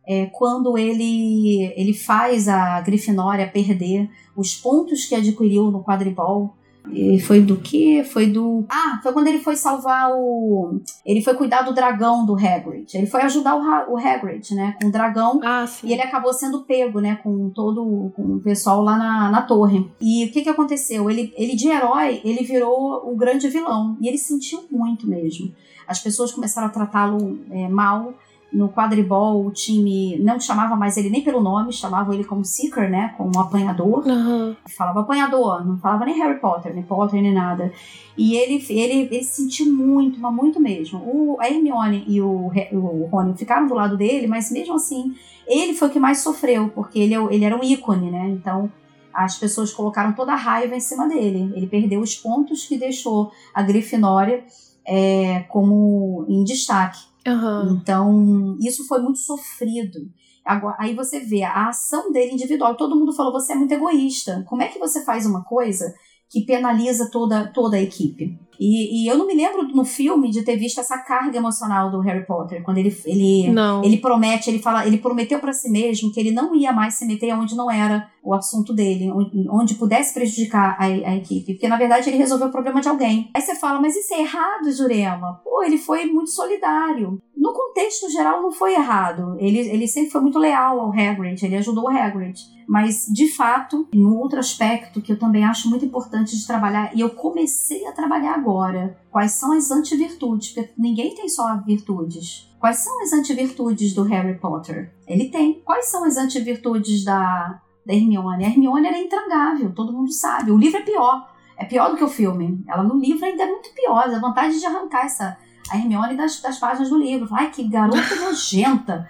é quando ele, ele faz a Grifinória perder os pontos que adquiriu no quadribol E foi do que? Foi do. Ah, foi quando ele foi salvar o. Ele foi cuidar do dragão do Hagrid. Ele foi ajudar o, ha o Hagrid, né? Com o dragão. Ah, sim. E ele acabou sendo pego, né? Com todo com o pessoal lá na, na torre. E o que que aconteceu? Ele, ele de herói, ele virou o grande vilão. E ele sentiu muito mesmo. As pessoas começaram a tratá-lo é, mal no quadribol o time não chamava mais ele nem pelo nome, chamava ele como Seeker, né? Como apanhador. Uhum. Falava apanhador, não falava nem Harry Potter, nem Potter, nem nada. E ele, ele, ele sentiu muito, mas muito mesmo. O, a Hermione e o, o Rony ficaram do lado dele, mas mesmo assim, ele foi o que mais sofreu, porque ele, é ele era um ícone, né? Então as pessoas colocaram toda a raiva em cima dele. Ele perdeu os pontos que deixou a Grifinória é, como em destaque. Uhum. Então, isso foi muito sofrido. Agora, aí você vê a ação dele individual. Todo mundo falou: você é muito egoísta. Como é que você faz uma coisa que penaliza toda, toda a equipe? E, e, eu não me lembro no filme de ter visto essa carga emocional do Harry Potter, quando ele, ele, ele promete, ele fala, ele prometeu para si mesmo que ele não ia mais se meter onde não era o assunto dele, onde, onde pudesse prejudicar a, a, equipe. Porque na verdade ele resolveu o problema de alguém. Aí você fala, mas isso é errado, Jurema? Pô, ele foi muito solidário. No contexto geral não foi errado. Ele, ele sempre foi muito leal ao Hagrid, ele ajudou o Hagrid. Mas, de fato, em um outro aspecto que eu também acho muito importante de trabalhar, e eu comecei a trabalhar agora, quais são as antivirtudes, porque ninguém tem só virtudes. Quais são as antivirtudes do Harry Potter? Ele tem. Quais são as antivirtudes da, da Hermione? A Hermione era intragável, todo mundo sabe. O livro é pior. É pior do que o filme. Ela no livro ainda é muito pior. A vontade de arrancar essa a Hermione das, das páginas do livro. Ai, que garota nojenta.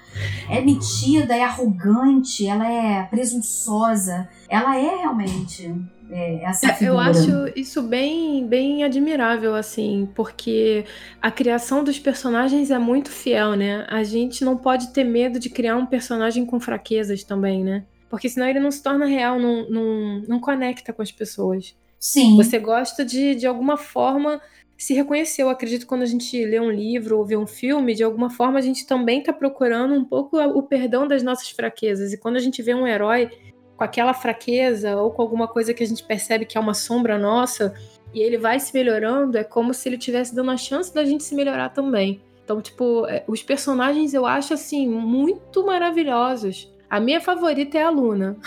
É metida, é arrogante, ela é presunçosa. Ela é realmente é, essa figura. Eu acho isso bem, bem admirável, assim, porque a criação dos personagens é muito fiel, né? A gente não pode ter medo de criar um personagem com fraquezas também, né? Porque senão ele não se torna real, não, não, não conecta com as pessoas. Sim. Você gosta de, de alguma forma, se reconhecer. Eu acredito quando a gente lê um livro ou vê um filme, de alguma forma a gente também está procurando um pouco o perdão das nossas fraquezas. E quando a gente vê um herói com aquela fraqueza ou com alguma coisa que a gente percebe que é uma sombra nossa e ele vai se melhorando, é como se ele tivesse dando a chance da gente se melhorar também. Então, tipo, é, os personagens eu acho assim muito maravilhosos. A minha favorita é a Luna.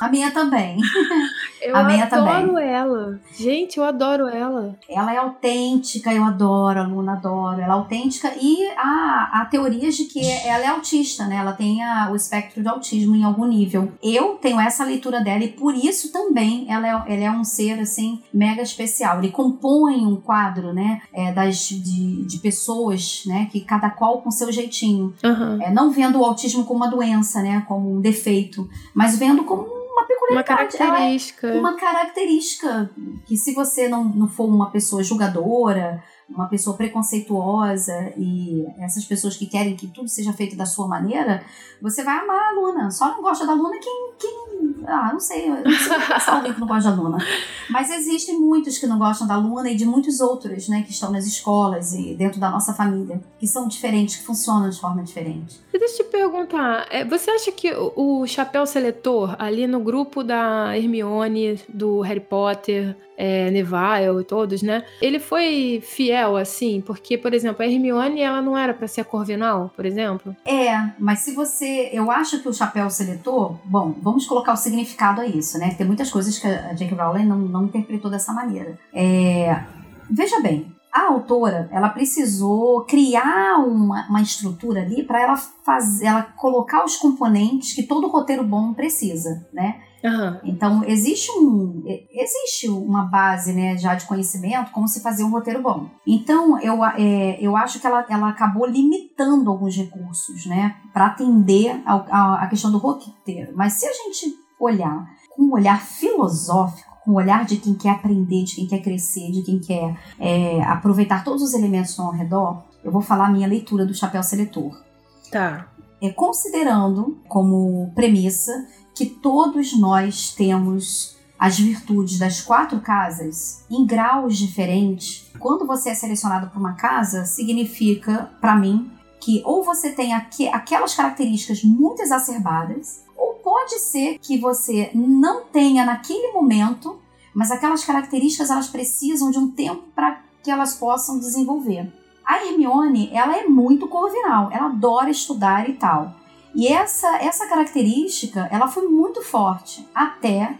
A minha também. [LAUGHS] Eu a minha adoro também. ela. Gente, eu adoro ela. Ela é autêntica, eu adoro, a Luna adoro. Ela é autêntica e há, há teorias de que ela é autista, né? Ela tem a, o espectro de autismo em algum nível. Eu tenho essa leitura dela e por isso também ela é, ela é um ser, assim, mega especial. Ele compõe um quadro, né? É, das, de, de pessoas, né? Que cada qual com seu jeitinho. Uhum. É, não vendo o autismo como uma doença, né? Como um defeito, mas vendo como uma peculiaridade. Uma característica. É uma característica que se você não, não for uma pessoa julgadora, uma pessoa preconceituosa e essas pessoas que querem que tudo seja feito da sua maneira, você vai amar a aluna. Só não gosta da aluna quem, quem ah, não sei, eu não sei se alguém que não gosta da aluna. Mas existem muitos que não gostam da aluna e de muitos outros, né, que estão nas escolas e dentro da nossa família, que são diferentes, que funcionam de forma diferente. Deixa eu te perguntar, é, você acha que o chapéu seletor ali no grupo da Hermione, do Harry Potter, é, Neville e todos, né? Ele foi fiel, assim, porque, por exemplo, a Hermione, ela não era para ser a Corvinal, por exemplo? É, mas se você... Eu acho que o chapéu seletor... Bom, vamos colocar o significado a isso, né? Tem muitas coisas que a J.K. Rowling não, não interpretou dessa maneira. É... Veja bem, a autora ela precisou criar uma, uma estrutura ali para ela fazer ela colocar os componentes que todo roteiro bom precisa né Uhum. Então, existe, um, existe uma base né, já de conhecimento como se fazer um roteiro bom. Então, eu, é, eu acho que ela, ela acabou limitando alguns recursos né, para atender a, a, questão do roteiro. Mas se a gente olhar com um olhar filosófico, com o olhar de quem quer aprender, de quem quer crescer, de quem quer é, aproveitar todos os elementos ao redor, eu vou falar a minha leitura do chapéu seletor. Tá. É, considerando como premissa que todos nós temos as virtudes das quatro casas em graus diferentes. Quando você é selecionado para uma casa, significa, para mim, que ou você tem aqu aquelas características muito exacerbadas, pode ser que você não tenha naquele momento, mas aquelas características elas precisam de um tempo para que elas possam desenvolver. A Hermione, ela é muito corvinal, ela adora estudar e tal. E essa essa característica, ela foi muito forte até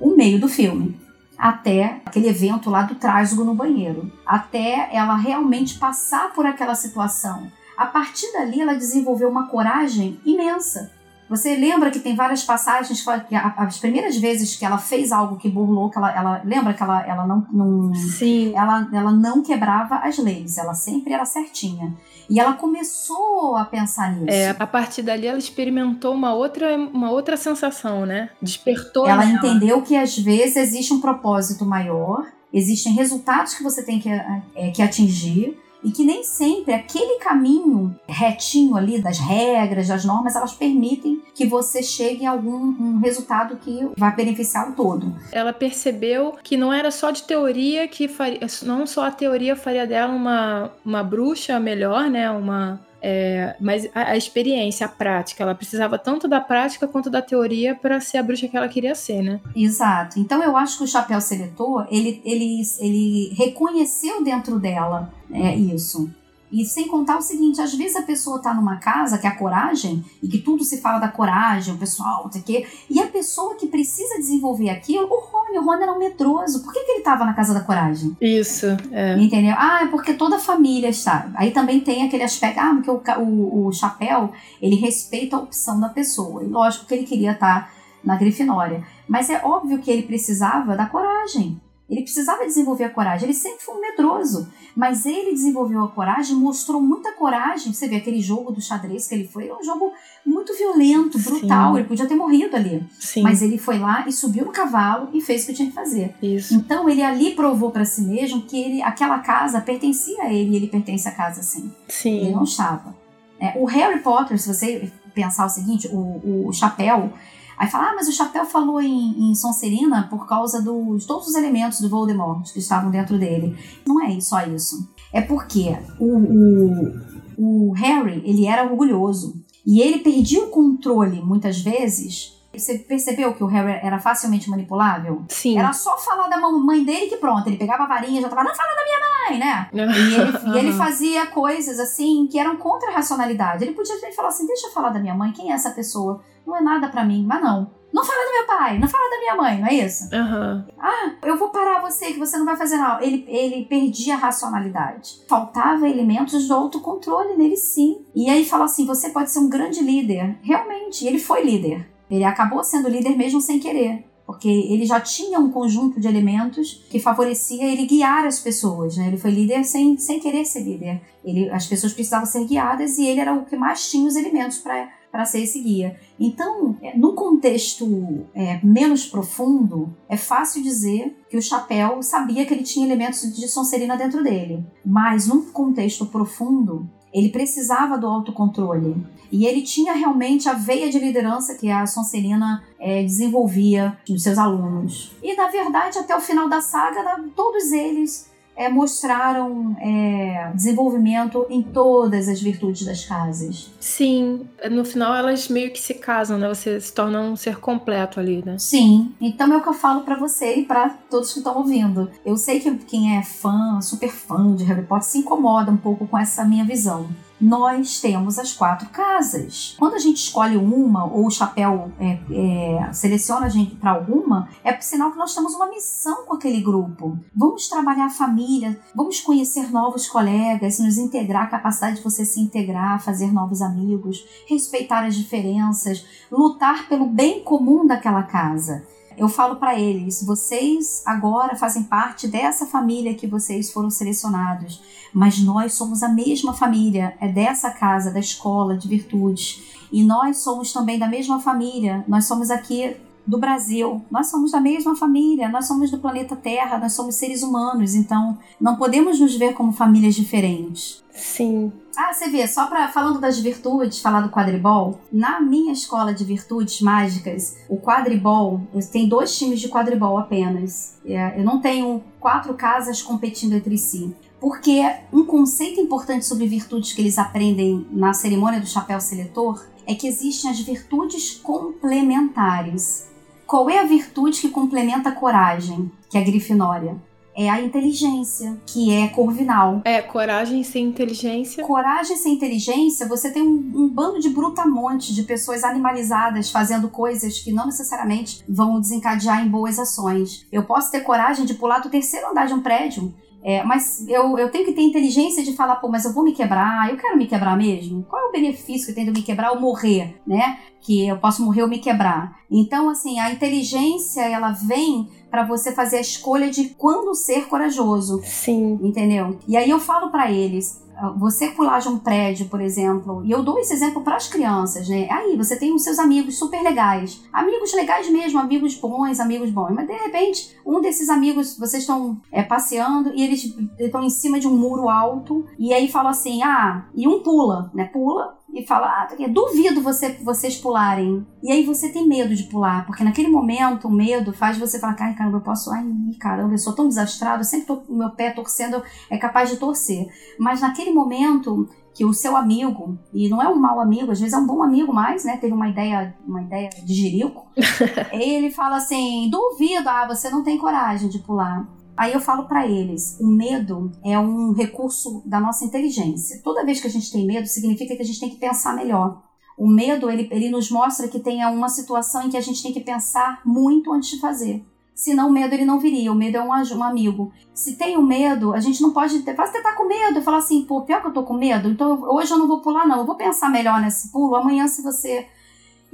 o meio do filme, até aquele evento lá do trásgo no banheiro, até ela realmente passar por aquela situação. A partir dali, ela desenvolveu uma coragem imensa você lembra que tem várias passagens que as primeiras vezes que ela fez algo que burlou, que ela, ela lembra que ela, ela não, não Sim. Ela, ela não quebrava as leis, ela sempre era certinha. E ela começou a pensar nisso. É, a partir dali ela experimentou uma outra, uma outra sensação, né? Despertou. Ela nela. entendeu que às vezes existe um propósito maior, existem resultados que você tem que, é, que atingir e que nem sempre aquele caminho retinho ali das regras, das normas, elas permitem que você chegue a algum um resultado que vai beneficiar o todo. Ela percebeu que não era só de teoria que faria, não só a teoria faria dela uma, uma bruxa melhor, né? Uma é, mas a, a, experiência, a prática, ela precisava tanto da prática quanto da teoria para ser a bruxa que ela queria ser, né? Exato. Então eu acho que o chapéu seletor, ele, ele, ele reconheceu dentro dela é, isso. E sem contar o seguinte, às vezes a pessoa tá numa casa que é a coragem, e que tudo se fala da coragem, o pessoal, o quê, e a pessoa que precisa desenvolver aquilo, o Rony, o Rony era um medroso. Por que, que ele tava na casa da coragem? Isso, é. Entendeu? Ah, é porque toda a família está. Aí também tem aquele aspecto, ah, porque o, o, o chapéu, ele respeita a opção da pessoa. E lógico que ele queria estar tá na Grifinória. Mas é óbvio que ele precisava da coragem. Ele precisava desenvolver a coragem. Ele sempre foi um medroso, mas ele desenvolveu a coragem, mostrou muita coragem. Você vê aquele jogo do xadrez que ele foi, era um jogo muito violento, brutal. Sim. Ele podia ter morrido ali, Sim. mas ele foi lá e subiu no cavalo e fez o que tinha que fazer. Isso. Então ele ali provou para si mesmo que ele, aquela casa pertencia a ele. E ele pertence à casa sim. Sim. Ele não estava. É, o Harry Potter, se você pensar o seguinte, o, o chapéu Aí fala, ah, mas o Chapéu falou em, em Sonserina por causa dos, de todos os elementos do Voldemort que estavam dentro dele. Não é só isso. É porque o, o, o Harry, ele era orgulhoso. E ele perdia o controle, muitas vezes, você percebeu que o Harry era facilmente manipulável? Sim. Era só falar da mãe dele que pronto, ele pegava a varinha e já tava, não fala da minha mãe, né? [LAUGHS] e, ele, e ele fazia coisas assim que eram contra a racionalidade. Ele podia falar assim: deixa eu falar da minha mãe, quem é essa pessoa? Não é nada para mim, mas não. Não fala do meu pai, não fala da minha mãe, não é isso? Uhum. Ah, eu vou parar você, que você não vai fazer nada. Ele, ele perdia a racionalidade. Faltava elementos do autocontrole nele, sim. E aí fala assim: você pode ser um grande líder. Realmente, ele foi líder. Ele acabou sendo líder mesmo sem querer, porque ele já tinha um conjunto de elementos que favorecia ele guiar as pessoas. Né? Ele foi líder sem, sem querer ser líder. Ele, as pessoas precisavam ser guiadas e ele era o que mais tinha os elementos para ser esse guia. Então, é, no contexto é, menos profundo, é fácil dizer que o chapéu sabia que ele tinha elementos de Sonserina dentro dele. Mas num contexto profundo, ele precisava do autocontrole. E ele tinha realmente a veia de liderança que a Sonserina é, desenvolvia nos seus alunos. E, na verdade, até o final da saga, todos eles é, mostraram é, desenvolvimento em todas as virtudes das casas. Sim, no final elas meio que se casam, né? Você se torna um ser completo ali, né? Sim, então é o que eu falo para você e para todos que estão ouvindo. Eu sei que quem é fã, super fã de Harry Potter, se incomoda um pouco com essa minha visão nós temos as quatro casas. Quando a gente escolhe uma, ou o chapéu é, é, seleciona a gente para alguma, é sinal que nós temos uma missão com aquele grupo. Vamos trabalhar a família, vamos conhecer novos colegas, nos integrar, a capacidade de você se integrar, fazer novos amigos, respeitar as diferenças, lutar pelo bem comum daquela casa eu falo para eles: vocês agora fazem parte dessa família que vocês foram selecionados, mas nós somos a mesma família, é dessa casa, da escola de virtudes. E nós somos também da mesma família, nós somos aqui do Brasil. Nós somos da mesma família, nós somos do planeta Terra, nós somos seres humanos, então não podemos nos ver como famílias diferentes. Sim. Ah, você vê, só para falando das virtudes, falar do quadribol, na minha escola de virtudes mágicas, o quadribol, tem dois times de quadribol apenas. É, eu não tenho quatro casas competindo entre si. Porque um conceito importante sobre virtudes que eles aprendem na cerimônia do chapéu seletor é que existem as virtudes complementares. Qual é a virtude que complementa a coragem, que é a grifinória? é a inteligência, que é corvinal. É, coragem sem inteligência. Coragem sem inteligência, você tem um, um bando de brutamonte de pessoas animalizadas fazendo coisas que não necessariamente vão desencadear em boas ações. Eu posso ter coragem de pular do terceiro andar de um prédio é, mas eu, eu tenho que ter inteligência de falar, pô, mas eu vou me quebrar, eu quero me quebrar mesmo? Qual é o benefício que tem de me quebrar ou morrer, né? Que eu posso morrer ou me quebrar. Então, assim, a inteligência, ela vem para você fazer a escolha de quando ser corajoso. Sim. Entendeu? E aí eu falo para eles, você pular de um prédio, por exemplo, e eu dou esse exemplo para as crianças, né? Aí você tem os seus amigos super legais, amigos legais mesmo, amigos bons, amigos bons, mas de repente um desses amigos, vocês estão é, passeando e eles estão em cima de um muro alto e aí fala assim, ah, e um pula, né? Pula e fala, ah, tá duvido você, vocês pularem. E aí você tem medo de pular, porque naquele momento o medo faz você falar, ai caramba, eu posso, ai caramba, eu sou tão desastrado, sempre tô meu pé torcendo, é capaz de torcer. Mas naquele momento que o seu amigo, e não é um mau amigo, às vezes é um bom amigo mais, né? Teve uma ideia, uma ideia de jirico. [LAUGHS] ele fala assim: duvido, ah, você não tem coragem de pular. Aí eu falo para eles, o medo é um recurso da nossa inteligência. Toda vez que a gente tem medo, significa que a gente tem que pensar melhor. O medo, ele, ele nos mostra que tem uma situação em que a gente tem que pensar muito antes de fazer. Senão o medo ele não viria. O medo é um, um amigo. Se tem o medo, a gente não pode ter. Pode estar com medo. Falar assim, pô, pior que eu tô com medo, então hoje eu não vou pular, não. Eu vou pensar melhor nesse pulo. Amanhã, se você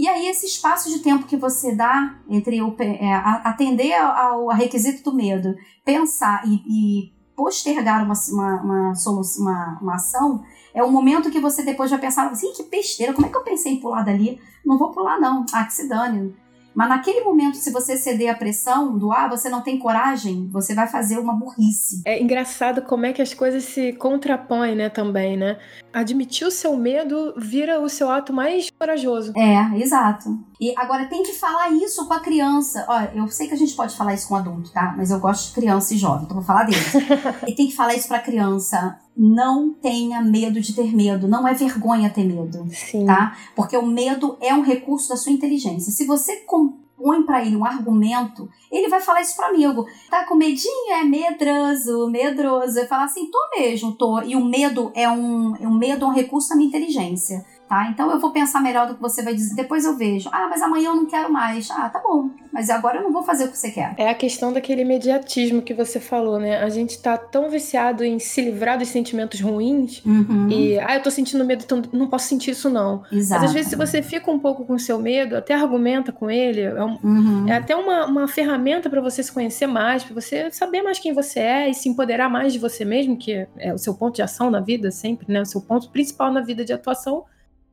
e aí, esse espaço de tempo que você dá entre o, é, atender ao, ao, requisito do medo, pensar e, e postergar uma, uma, uma, solução, uma, uma ação, é o momento que você depois vai pensar assim, que besteira, como é que eu pensei em pular dali? Não vou pular não, ah, que se dane. Mas naquele momento, se você ceder à pressão do ah, você não tem coragem, você vai fazer uma burrice. É engraçado como é que as coisas se contrapõem, né, também, né? Admitir o seu medo vira o seu ato mais corajoso. É, exato. E agora tem que falar isso com a criança. Olha, eu sei que a gente pode falar isso com adulto, tá? Mas eu gosto de criança e jovem, então vou falar deles. [LAUGHS] e tem que falar isso pra criança não tenha medo de ter medo. Não é vergonha ter medo, Sim. tá? Porque o medo é um recurso da sua inteligência. Se você compõe para ele um argumento, ele vai falar isso pro amigo. Tá com medinho? É medroso, medroso. Eu falar assim, tô mesmo, tô. E o medo é um, um medo é um recurso da minha inteligência tá? Então eu vou pensar melhor do que você vai dizer, depois eu vejo. Ah, mas amanhã eu não quero mais. Ah, tá bom. Mas agora eu não vou fazer o que você quer. É a questão daquele imediatismo que você falou, né? A gente tá tão viciado em se livrar dos sentimentos ruins uhum. e, ah, eu tô sentindo medo, então não posso sentir isso não. Exato. Mas às vezes se você fica um pouco com o seu medo, até argumenta com ele, é, um, uhum. é até uma, uma ferramenta para você se conhecer mais, para você saber mais quem você é e se empoderar mais de você mesmo, que é o seu ponto de ação na vida sempre, né? O seu ponto principal na vida de atuação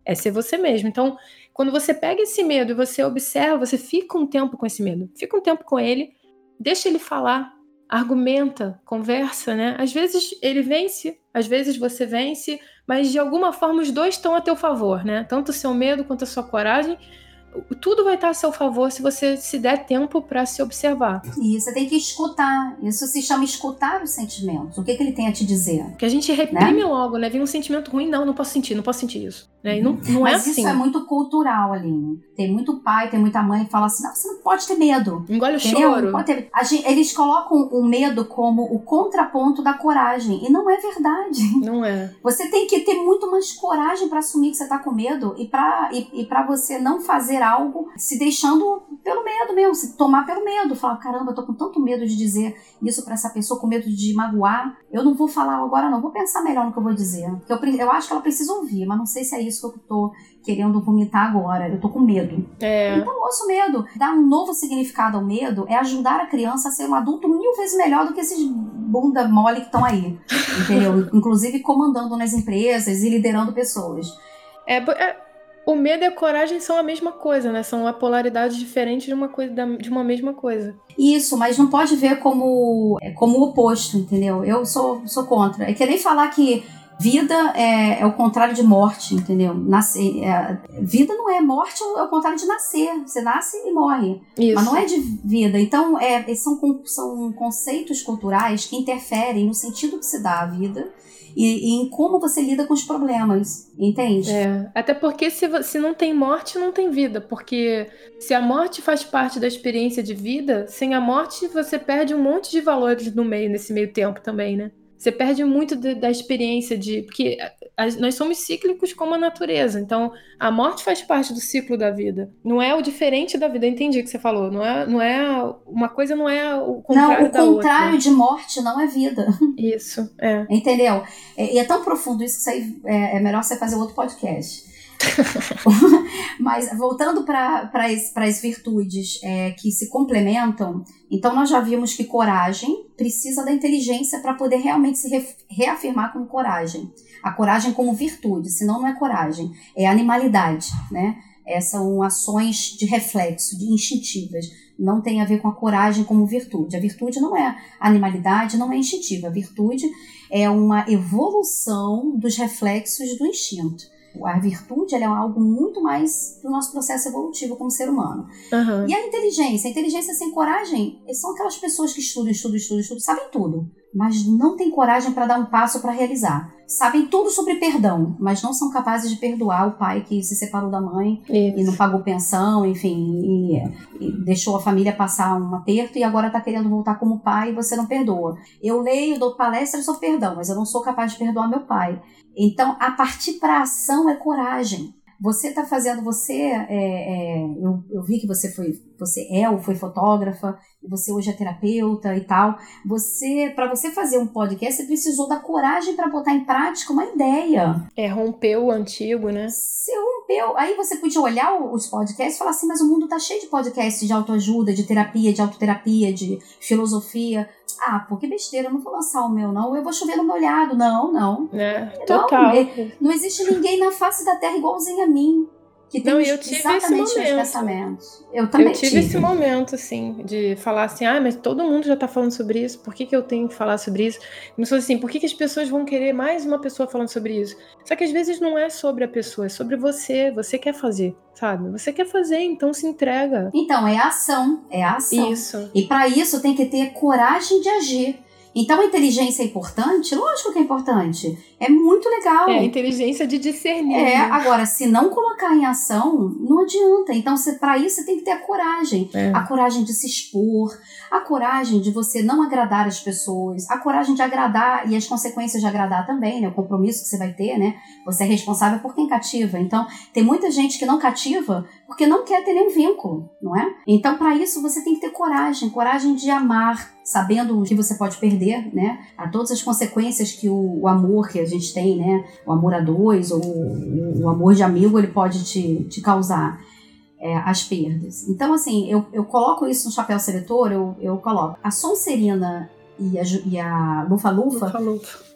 é ser você mesmo. Então, quando você pega esse medo e você observa, você fica um tempo com esse medo, fica um tempo com ele, deixa ele falar, argumenta, conversa, né? Às vezes ele vence, às vezes você vence, mas de alguma forma os dois estão a teu favor, né? Tanto o seu medo quanto a sua coragem tudo vai estar a seu favor se você se der tempo para se observar. E você tem que escutar. Isso se chama escutar os sentimentos. O que, que ele tem a te dizer? Que a gente reprime né? logo, né? Vem um sentimento ruim, não, não posso sentir, não posso sentir isso. Né? E não, não Mas é assim. isso é muito cultural, Aline. Tem muito pai, tem muita mãe que fala assim: não, você não pode ter medo. Engole o entendeu? choro. Gente, eles colocam o medo como o contraponto da coragem. E não é verdade. Não é. Você tem que ter muito mais coragem para assumir que você tá com medo e para e, e pra você não fazer algo se deixando pelo medo mesmo, se tomar pelo medo. Falar, caramba, eu tô com tanto medo de dizer isso para essa pessoa, com medo de magoar. Eu não vou falar agora, não. Vou pensar melhor no que eu vou dizer. Eu, eu acho que ela precisa ouvir, mas não sei se é isso que eu tô querendo vomitar agora. Eu tô com medo. É. Então, ouço medo. Dar um novo significado ao medo é ajudar a criança a ser um adulto mil vezes melhor do que esses bunda mole que estão aí. Entendeu? [LAUGHS] Inclusive comandando nas empresas e liderando pessoas. É, é, o medo e a coragem são a mesma coisa, né? São a polaridade diferente de uma coisa de uma mesma coisa. Isso, mas não pode ver como como o oposto, entendeu? Eu sou sou contra. É que nem falar que Vida é, é, o contrário de morte, entendeu? Nascer, é, vida não é morte, é o contrário de nascer. Você nasce e morre. Isso. Mas não é de vida. Então, é, são, são conceitos culturais que interferem no sentido que se dá à vida e, e, em como você lida com os problemas, entende? É, até porque se, se não tem morte, não tem vida, porque se a morte faz parte da experiência de vida, sem a morte você perde um monte de valores no meio, nesse meio tempo também, né? Você perde muito de, da experiência de. Porque nós somos cíclicos como a natureza. Então, a morte faz parte do ciclo da vida. Não é o diferente da vida. Eu entendi o que você falou. Não é, não é uma coisa não é o contrário Não, o contrário de morte não é vida. Isso, é. [LAUGHS] Entendeu? E é, é, tão profundo isso que isso aí é, é melhor você fazer outro podcast. [LAUGHS] Mas voltando para as, virtudes é, que se complementam, então nós já vimos que coragem precisa da inteligência para poder realmente se re, reafirmar como coragem. A coragem como virtude, senão não é coragem, é animalidade, né? É, são ações de reflexo, de instintivas. Não tem a ver com a coragem como virtude. A virtude não é animalidade, não é instintiva. A virtude é uma evolução dos reflexos do instinto a virtude é algo muito mais do nosso processo evolutivo como ser humano. Uhum. E a inteligência? A inteligência sem coragem são aquelas pessoas que estudam, estudam, estudam, estudam, sabem tudo, mas não têm coragem para dar um passo para realizar. Sabem tudo sobre perdão, mas não são capazes de perdoar o pai que se separou da mãe Isso. e não pagou pensão, enfim, e, e, deixou a família passar um aperto e agora está querendo voltar como pai e você não perdoa. Eu leio, dou palestras sobre perdão, mas eu não sou capaz de perdoar meu pai. Então, a partir para ação é coragem. Você está fazendo, você, é, é, eu, eu, vi que você foi, você é ou foi fotógrafa, e você hoje é terapeuta e tal. Você, para você fazer um podcast, você precisou da coragem para botar em prática uma ideia. É, rompeu o antigo, né? Você rompeu. Aí você podia olhar os podcasts e falar assim, mas o mundo tá cheio de podcasts de autoajuda, de terapia, de autoterapia, de filosofia. Ah, pô, que besteira, eu não vou lançar o meu, não. Eu vou chover no molhado. Não, não. É, não, total. Não existe ninguém na face da Terra igualzinho a mim que tem não, eu tive exatamente esse momento. pensamentos. Eu também eu tive, tive, esse momento, assim, de falar assim, ah, mas todo mundo já tá falando sobre isso, por que, que eu tenho que falar sobre isso? Começou assim, por que, que as pessoas vão querer mais uma pessoa falando sobre isso? Só que às vezes não é sobre a pessoa, é sobre você, você quer fazer, sabe? Você quer fazer, então se entrega. Então, é a ação, é a ação. Isso. E para isso tem que ter coragem de agir. Então a inteligência é importante? Lógico que é importante. É muito legal. É a inteligência de discernir. É, né? agora, se não colocar em ação, não adianta. Então, para isso, você tem que ter a coragem. É. A coragem de se expor, a coragem de você não agradar as pessoas, a coragem de agradar e as consequências de agradar também, né? O compromisso que você vai ter, né? Você é responsável por quem cativa. Então, tem muita gente que não cativa porque não quer ter nenhum vínculo, não é? Então, para isso, você tem que ter coragem coragem de amar, sabendo o que você pode perder, né? A todas as consequências que o, o amor que a gente tem, né? O amor a dois ou o, o amor de amigo, ele pode te, te causar. É, as perdas. Então, assim, eu, eu coloco isso no chapéu seletor, eu, eu coloco a Sonserina e a, e a Lufa-Lufa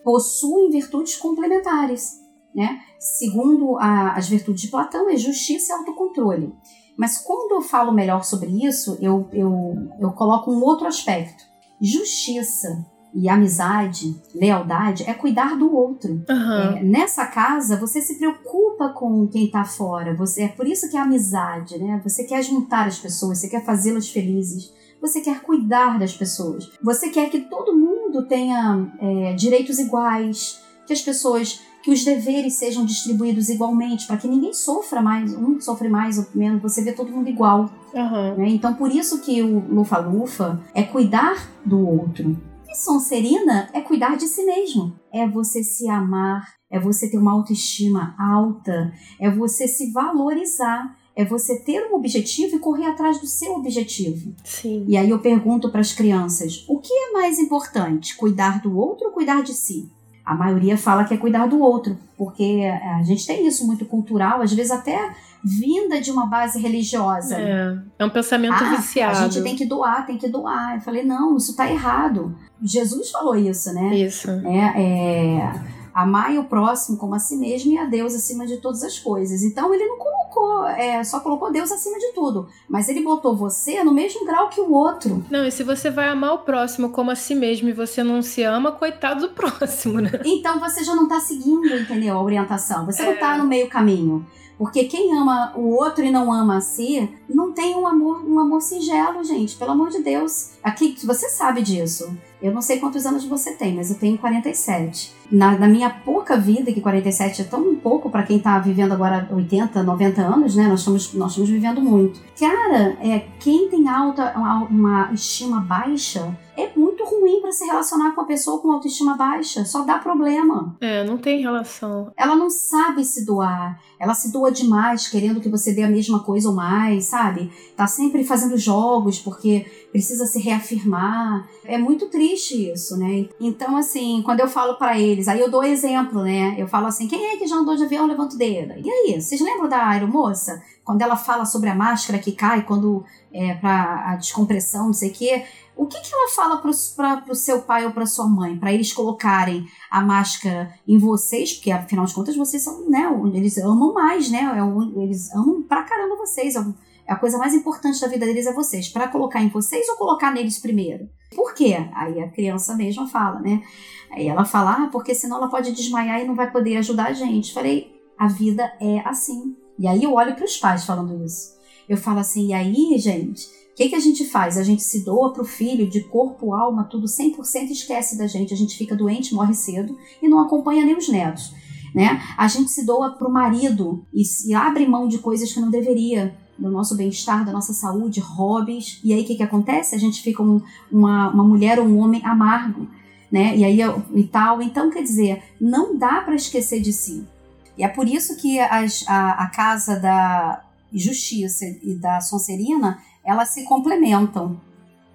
possuem virtudes complementares, né? Segundo a, as virtudes de Platão, é justiça e autocontrole. Mas quando eu falo melhor sobre isso, eu, eu, eu coloco um outro aspecto. Justiça e amizade, lealdade, é cuidar do outro. Uhum. É, nessa casa, você se preocupa com quem está fora. Você, é por isso que é amizade, né? Você quer juntar as pessoas, você quer fazê-las felizes. Você quer cuidar das pessoas. Você quer que todo mundo tenha é, direitos iguais, que as pessoas que os deveres sejam distribuídos igualmente, para que ninguém sofra mais, um sofre mais ou menos, você vê todo mundo igual. Uhum. Né? Então, por isso que o Lufa-Lufa é cuidar do outro. E Sonserina é cuidar de si mesmo. É você se amar, é você ter uma autoestima alta, é você se valorizar, é você ter um objetivo e correr atrás do seu objetivo. Sim. E aí eu pergunto para as crianças: o que é mais importante, cuidar do outro ou cuidar de si? A maioria fala que é cuidar do outro, porque a gente tem isso muito cultural, às vezes até vinda de uma base religiosa. É, é um pensamento ah, viciado. A gente tem que doar, tem que doar. Eu falei, não, isso está errado. Jesus falou isso, né? Isso. É, é, amai o próximo como a si mesmo e a Deus acima de todas as coisas. Então ele não colocou, é, só colocou Deus acima de tudo, mas ele botou você no mesmo grau que o outro. Não, e se você vai amar o próximo como a si mesmo e você não se ama, coitado do [LAUGHS] próximo, né? Então você já não tá seguindo, entendeu? A orientação. Você é. não tá no meio caminho. Porque quem ama o outro e não ama a si, não tem um amor, um amor singelo, gente. Pelo amor de Deus. Aqui, você sabe disso. Eu não sei quantos anos você tem, mas eu tenho 47. Na, na minha pouca vida, que 47 é tão pouco para quem tá vivendo agora 80, 90 anos, né? Nós estamos, nós estamos vivendo muito. Cara, é, quem tem alta, uma estima baixa, é muito ruim para se relacionar com uma pessoa com autoestima baixa. Só dá problema. É, não tem relação. Ela não sabe se doar. Ela se doa demais, querendo que você dê a mesma coisa ou mais, sabe? Tá sempre fazendo jogos porque precisa se reafirmar. É muito triste isso, né? Então, assim, quando eu falo para eles, aí eu dou exemplo, né? Eu falo assim: quem é que já andou de avião? Levanta o dedo. E aí, vocês lembram da aeromoça? Quando ela fala sobre a máscara que cai quando é para a descompressão, não sei o quê. O que, que ela fala para o seu pai ou para sua mãe? Para eles colocarem a máscara em vocês, porque afinal de contas vocês são, né? Eles amam mais, né? É eles amam pra caramba vocês. A coisa mais importante da vida deles é vocês. Para colocar em vocês ou colocar neles primeiro? Por quê? Aí a criança mesma fala, né? Aí ela fala, ah, porque senão ela pode desmaiar e não vai poder ajudar a gente. Falei, a vida é assim. E aí eu olho para os pais falando isso. Eu falo assim, e aí, gente, o que, que a gente faz? A gente se doa para o filho de corpo, alma, tudo 100% esquece da gente. A gente fica doente, morre cedo e não acompanha nem os netos. Né? A gente se doa para o marido e, e abre mão de coisas que não deveria do nosso bem-estar, da nossa saúde, hobbies. E aí o que, que acontece? A gente fica um, uma, uma mulher ou um homem amargo, né? E aí e tal. Então, quer dizer, não dá para esquecer de si. E é por isso que as, a, a casa da Justiça e da Sonserina elas se complementam.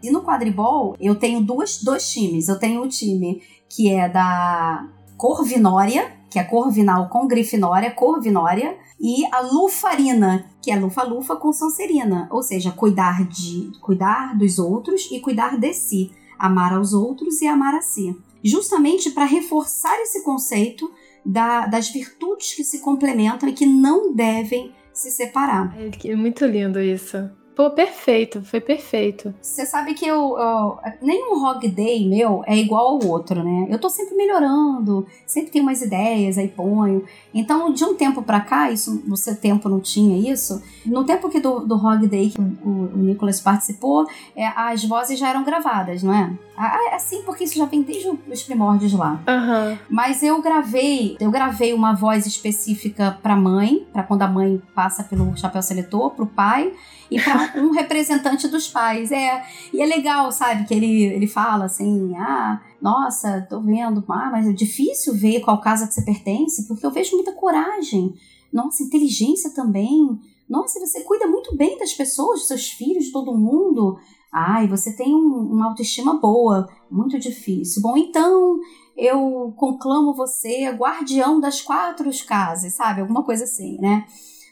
E no quadribol, eu tenho duas, dois times. Eu tenho o time que é da Corvinória, que é Corvinal com Grifinória, Corvinória, e a Lufarina, que é Lufa-Lufa com Sonserina, ou seja, cuidar de cuidar dos outros e cuidar de si, amar aos outros e amar a si. Justamente para reforçar esse conceito da, das virtudes que se complementam e que não devem se separar. É muito lindo isso. Pô, perfeito, foi perfeito. Você sabe que eu, eu, nenhum Hog Day meu é igual ao outro, né? Eu tô sempre melhorando, sempre tenho umas ideias, aí ponho. Então, de um tempo para cá, isso no seu tempo não tinha isso. No tempo que do, do Hog Day que o, o Nicolas participou, é, as vozes já eram gravadas, não é? É assim, porque isso já vem desde os primórdios lá. Uhum. Mas eu gravei, eu gravei uma voz específica pra mãe, para quando a mãe passa pelo chapéu seletor, pro pai e para [LAUGHS] um representante dos pais. É, e é legal, sabe, que ele, ele fala assim: ah, nossa, tô vendo, ah, mas é difícil ver qual casa que você pertence, porque eu vejo muita coragem, nossa, inteligência também. Nossa, você cuida muito bem das pessoas, dos seus filhos, de todo mundo. Ai, você tem um, uma autoestima boa, muito difícil. Bom, então eu conclamo você guardião das quatro casas, sabe? Alguma coisa assim, né?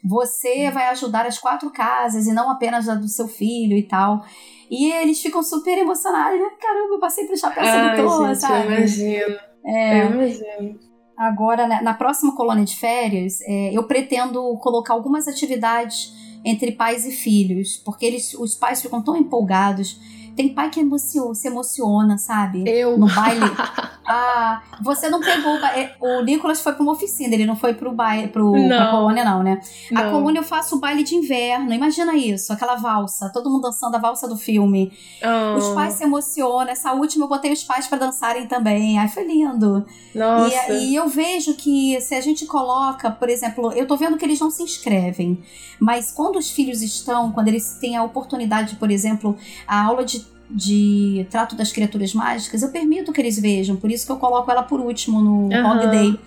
Você vai ajudar as quatro casas e não apenas a do seu filho e tal. E eles ficam super emocionados. Né? Caramba, eu passei pro chapéu sedutor, sabe? Eu imagino. É, eu imagino. Agora, né, na próxima colônia de férias, é, eu pretendo colocar algumas atividades entre pais e filhos, porque eles, os pais ficam tão empolgados tem pai que emociona, se emociona, sabe? Eu. No baile. [LAUGHS] ah, você não pegou. O Nicolas foi pra uma oficina, ele não foi pro baile, pro, não. pra colônia, não, né? Não. A colônia eu faço o baile de inverno. Imagina isso, aquela valsa, todo mundo dançando a valsa do filme. Oh. Os pais se emocionam. Essa última eu botei os pais para dançarem também. Ai, foi lindo. Nossa. E, e eu vejo que se a gente coloca, por exemplo, eu tô vendo que eles não se inscrevem, mas quando os filhos estão, quando eles têm a oportunidade, por exemplo, a aula de de trato das criaturas mágicas, eu permito que eles vejam, por isso que eu coloco ela por último no uhum. Hog Day.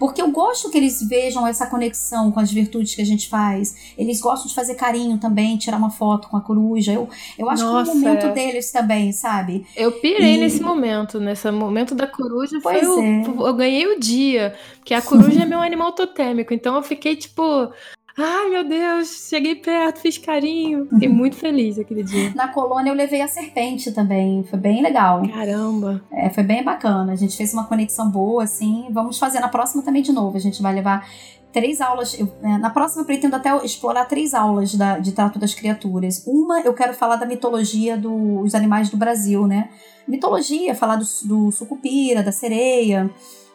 Porque eu gosto que eles vejam essa conexão com as virtudes que a gente faz. Eles gostam de fazer carinho também, tirar uma foto com a coruja. Eu, eu acho Nossa, que é o momento é. deles também, sabe? Eu pirei e... nesse momento, nesse momento da coruja. Pois foi é. o, eu ganhei o dia. Porque a coruja é meu animal totêmico. Então eu fiquei tipo. Ai, meu Deus, cheguei perto, fiz carinho. Fiquei uhum. muito feliz aquele dia. Na colônia eu levei a serpente também. Foi bem legal. Caramba. É, foi bem bacana. A gente fez uma conexão boa, assim. Vamos fazer na próxima também de novo. A gente vai levar três aulas. Eu, é, na próxima eu pretendo até explorar três aulas da, de trato das criaturas. Uma, eu quero falar da mitologia dos animais do Brasil, né? Mitologia, falar do, do sucupira, da sereia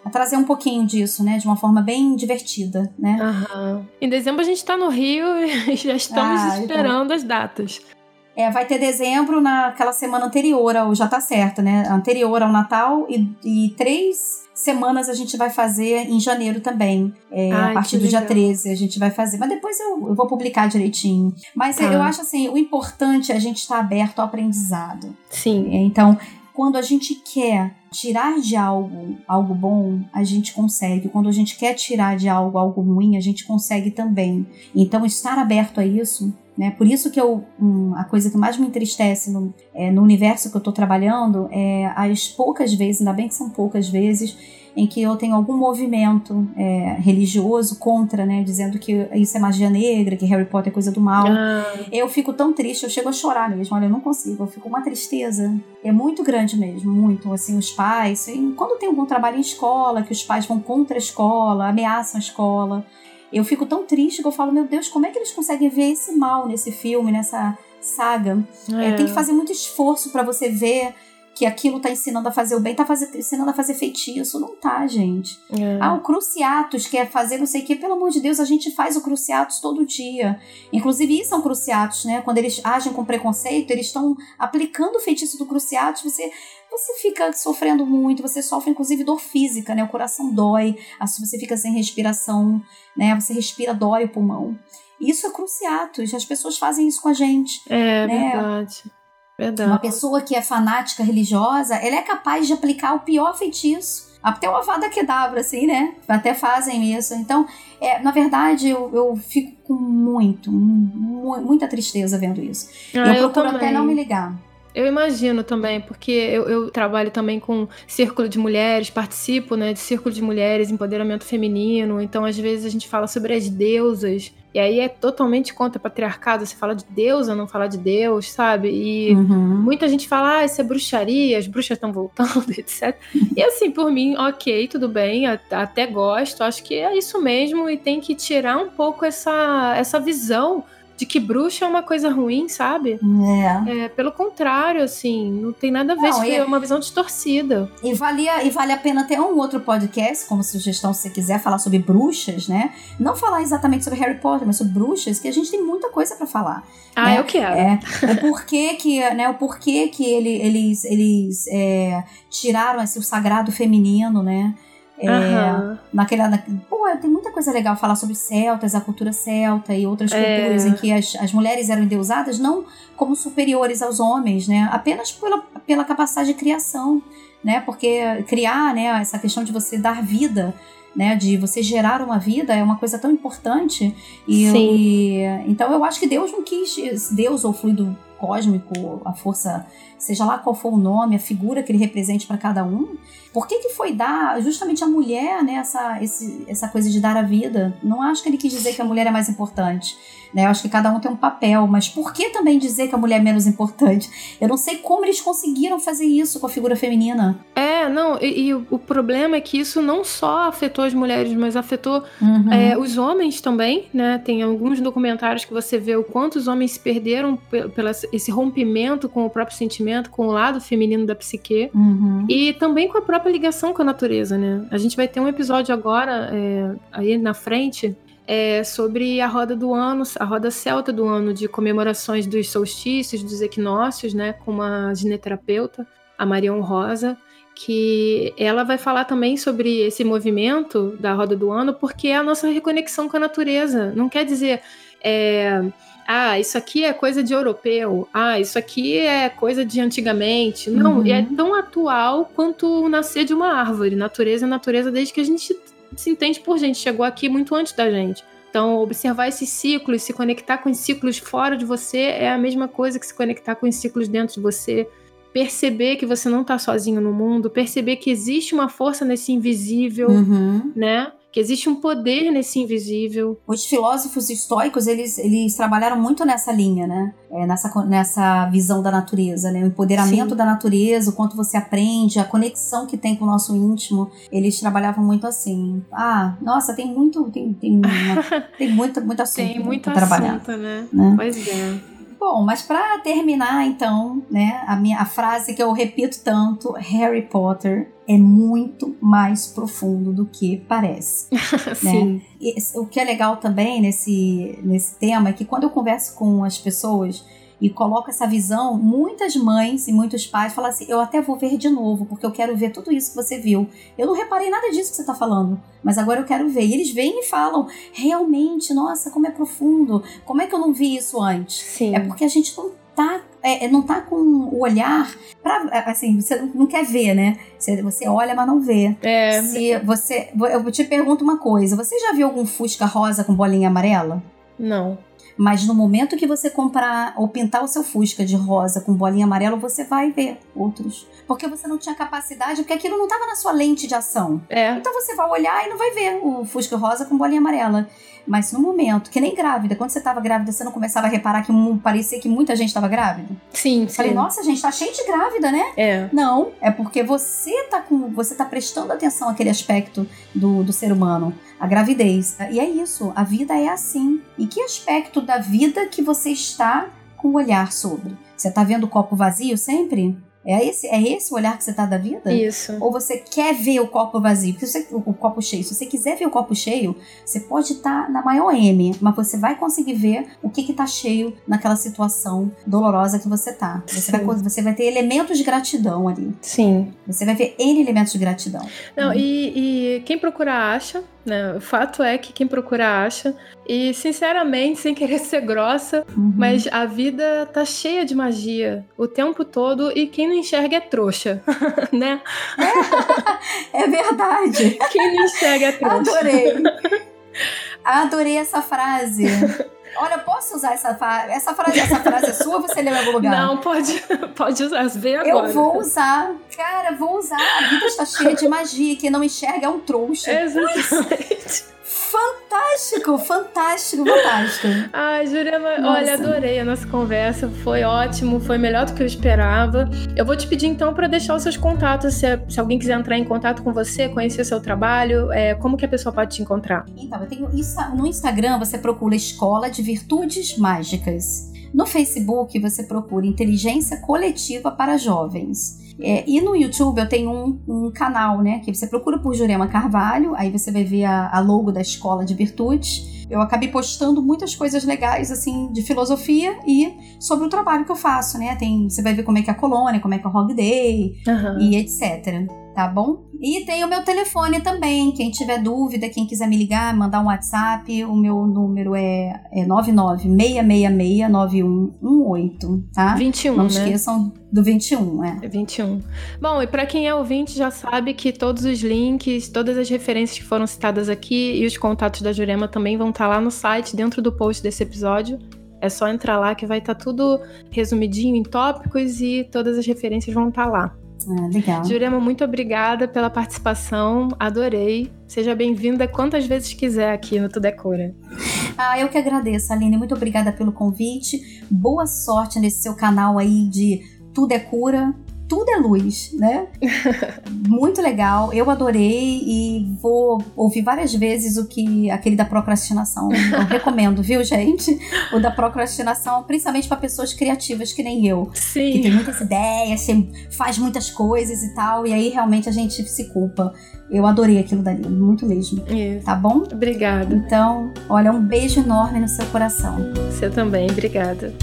trazer um pouquinho disso, né? De uma forma bem divertida, né? Uhum. Em dezembro a gente está no Rio [LAUGHS] e já estamos ah, então. esperando então... as datas. É, vai ter dezembro naquela semana anterior ao. Já tá certo, né? Anterior ao Natal e, e três semanas a gente vai fazer em janeiro também. É, Ai, a partir do dia 13 a gente vai fazer. Mas depois eu, eu vou publicar direitinho. Mas tá. eu acho assim, o importante é a gente estar tá aberto ao aprendizado. Sim. É, então, quando a gente quer tirar de algo algo bom, a gente consegue. Quando a gente quer tirar de algo algo ruim, a gente consegue também. Então, estar aberto a isso né? Por isso que eu, um, a coisa que mais me entristece no, é, no universo que eu estou trabalhando é as poucas vezes, ainda bem que são poucas vezes, em que eu tenho algum movimento é, religioso contra, né, dizendo que isso é magia negra, que Harry Potter é coisa do mal. Ah. Eu fico tão triste, eu chego a chorar mesmo. Olha, eu não consigo, eu fico uma tristeza. É muito grande mesmo, muito. Assim, os pais, quando tem algum trabalho em escola, que os pais vão contra a escola, ameaçam a escola eu fico tão triste que eu falo, meu Deus, como é que eles conseguem ver esse mal nesse filme, nessa saga? É. É, tem que fazer muito esforço para você ver que aquilo tá ensinando a fazer o bem, tá fazer, ensinando a fazer feitiço. Não tá, gente. É. Ah, o Cruciatus quer fazer não sei o que. Pelo amor de Deus, a gente faz o Cruciatus todo dia. Inclusive, isso são Cruciatus, né? Quando eles agem com preconceito, eles estão aplicando o feitiço do Cruciatus. Você você fica sofrendo muito, você sofre inclusive dor física, né? O coração dói, você fica sem respiração, né? Você respira, dói o pulmão. Isso é cruciatus, as pessoas fazem isso com a gente. É né? verdade. Verdade. Uma pessoa que é fanática religiosa, ela é capaz de aplicar o pior feitiço. Até o Avada Kedavra, assim, né? Até fazem isso. Então, é, na verdade, eu, eu fico com muito, mu muita tristeza vendo isso. Ah, eu procuro eu até não me ligar. Eu imagino também, porque eu, eu, trabalho também com círculo de mulheres, participo né, de círculo de mulheres, empoderamento feminino. Então, às vezes, a gente fala sobre as deusas. E aí é totalmente contra o patriarcado. Você fala de deusa, não fala de Deus, sabe? E uhum. muita gente fala, ah, isso é bruxaria, as bruxas estão voltando, [LAUGHS] etc. e assim, por mim, ok, tudo bem, até gosto. Acho que é isso mesmo e tem que tirar um pouco essa, essa visão de que bruxa é uma coisa ruim, sabe? É. é pelo contrário, assim, não tem nada a ver, não, é uma visão distorcida. E, valia, e vale a pena ter um outro podcast, como sugestão, se você quiser falar sobre bruxas, né? Não falar exatamente sobre Harry Potter, mas sobre bruxas, que a gente tem muita coisa para falar. Ah, né? eu quero. É, o porquê que, né, o porquê que ele, eles, eles é, tiraram esse, o sagrado feminino, né? É, uhum. naquela, na, pô, tem muita coisa legal falar sobre celtas, a cultura celta e outras é. culturas em que as, as mulheres eram endeusadas não como superiores aos homens, né? Apenas pela, pela capacidade de criação, né? Porque criar, né? Essa questão de você dar vida né, de você gerar uma vida é uma coisa tão importante e, e, então eu acho que Deus não quis Deus ou fluido cósmico a força seja lá qual for o nome, a figura que ele represente para cada um, por que, que foi dar justamente a mulher né, essa, esse, essa coisa de dar a vida? Não acho que ele quis dizer que a mulher é mais importante. Né? Eu acho que cada um tem um papel, mas por que também dizer que a mulher é menos importante? Eu não sei como eles conseguiram fazer isso com a figura feminina. É, não, e, e o problema é que isso não só afetou as mulheres, mas afetou uhum. é, os homens também, né? Tem alguns documentários que você vê o quanto os homens se perderam pelo esse rompimento com o próprio sentimento com o lado feminino da psique uhum. e também com a própria ligação com a natureza, né? A gente vai ter um episódio agora, é, aí na frente, é, sobre a roda do ano, a roda celta do ano, de comemorações dos solstícios, dos equinócios, né? Com uma gineterapeuta, a Marion Rosa, que ela vai falar também sobre esse movimento da roda do ano, porque é a nossa reconexão com a natureza. Não quer dizer. É, ah, isso aqui é coisa de europeu, ah, isso aqui é coisa de antigamente. Não, uhum. é tão atual quanto o nascer de uma árvore. Natureza é natureza desde que a gente se entende por gente, chegou aqui muito antes da gente. Então, observar esses ciclos, se conectar com os ciclos fora de você é a mesma coisa que se conectar com os ciclos dentro de você. Perceber que você não está sozinho no mundo, perceber que existe uma força nesse invisível, uhum. né? Que existe um poder nesse invisível. Os filósofos estoicos, eles, eles trabalharam muito nessa linha, né? É, nessa, nessa visão da natureza, né? O empoderamento Sim. da natureza, o quanto você aprende, a conexão que tem com o nosso íntimo. Eles trabalhavam muito assim. Ah, nossa, tem muito, tem, tem, [LAUGHS] uma, tem muito, muito assunto Tem muito assunto, trabalhar, né? né? Pois é. Bom, mas para terminar, então, né, a minha a frase que eu repito tanto, Harry Potter é muito mais profundo do que parece. [LAUGHS] Sim. Né? E, o que é legal também nesse, nesse tema é que quando eu converso com as pessoas e coloco essa visão, muitas mães e muitos pais falam assim: eu até vou ver de novo, porque eu quero ver tudo isso que você viu. Eu não reparei nada disso que você está falando, mas agora eu quero ver. E eles vêm e falam: realmente, nossa, como é profundo, como é que eu não vi isso antes? Sim. É porque a gente não tá, é, é não tá com o olhar para é, assim, você não quer ver, né? Você, você olha, mas não vê. É. Se você, eu te pergunto uma coisa: você já viu algum Fusca rosa com bolinha amarela? Não. Mas no momento que você comprar ou pintar o seu Fusca de rosa com bolinha amarela, você vai ver outros. Porque você não tinha capacidade, porque aquilo não estava na sua lente de ação. É. Então você vai olhar e não vai ver o Fusca rosa com bolinha amarela. Mas no momento, que nem grávida, quando você estava grávida, você não começava a reparar que parecia que muita gente estava grávida? Sim, sim. Falei, nossa, gente, tá cheio de grávida, né? É. Não, é porque você tá com. Você tá prestando atenção àquele aspecto do, do ser humano a gravidez. E é isso, a vida é assim. E que aspecto da vida que você está com o olhar sobre? Você está vendo o copo vazio sempre? É esse, é esse o olhar que você tá da vida? Isso. Ou você quer ver o copo vazio? Porque você, o, o, copo cheio. Se você quiser ver o copo cheio, você pode estar tá na maior M, mas você vai conseguir ver o que que tá cheio naquela situação dolorosa que você tá. Você vai, você vai ter elementos de gratidão ali. Sim. Você vai ver N elementos de gratidão. Não, hum. e, e quem procura acha, né? O fato é que quem procura acha. E, sinceramente, [LAUGHS] sem querer ser grossa, uhum. mas a vida tá cheia de magia o tempo todo e quem não enxerga é trouxa, [LAUGHS] né? É, é verdade. Quem não enxerga é trouxa. Adorei. [LAUGHS] Adorei essa frase. Olha, posso usar essa, essa frase? Essa frase é sua você leu em algum lugar? Não, pode, pode usar, vê agora. Eu vou usar. Cara, vou usar. A vida está cheia de magia. Quem não enxerga é um trouxa. Exatamente. Fantástico, fantástico, fantástico. Ai, Jurema, olha, adorei a nossa conversa. Foi ótimo, foi melhor do que eu esperava. Eu vou te pedir então para deixar os seus contatos. Se, se, alguém quiser entrar em contato com você, conhecer seu trabalho, é, como que a pessoa pode te encontrar? Então, eu tenho no Instagram, você procura Escola de Virtudes Mágicas. No Facebook, você procura Inteligência Coletiva para Jovens. É, e no YouTube eu tenho um, um, canal, né? Que você procura por Jurema Carvalho, aí você vai ver a, a logo da Escola de Virtudes. Eu acabei postando muitas coisas legais, assim, de filosofia e sobre o trabalho que eu faço, né? Tem, você vai ver como é que é a colônia, como é que é o Hog Day uhum. e etc tá bom? E tem o meu telefone também, quem tiver dúvida, quem quiser me ligar, mandar um WhatsApp, o meu número é, é 996669118, tá? 21, Não né? esqueçam do 21, é. É 21. Bom, e para quem é ouvinte já sabe que todos os links, todas as referências que foram citadas aqui e os contatos da Jurema também vão estar tá lá no site, dentro do post desse episódio. É só entrar lá que vai estar tá tudo resumidinho em tópicos e todas as referências vão estar tá lá. Ah, legal. Jurema, muito obrigada pela participação. Adorei. Seja bem-vinda quantas vezes quiser aqui no Tudo é Cura. Ah, eu que agradeço, Aline. Muito obrigada pelo convite. Boa sorte nesse seu canal aí de Tudo é Cura tudo é luz, né? [LAUGHS] Muito legal, eu adorei e vou ouvir várias vezes o que aquele da procrastinação. Eu recomendo, viu, gente? O da procrastinação, principalmente para pessoas criativas que nem eu. Sim. Que tem muitas ideias, faz muitas coisas e tal, e aí realmente a gente se culpa. Eu adorei aquilo dali, muito mesmo. Isso. Tá bom? Obrigada. Então, olha, um beijo enorme no seu coração. Você também, obrigada.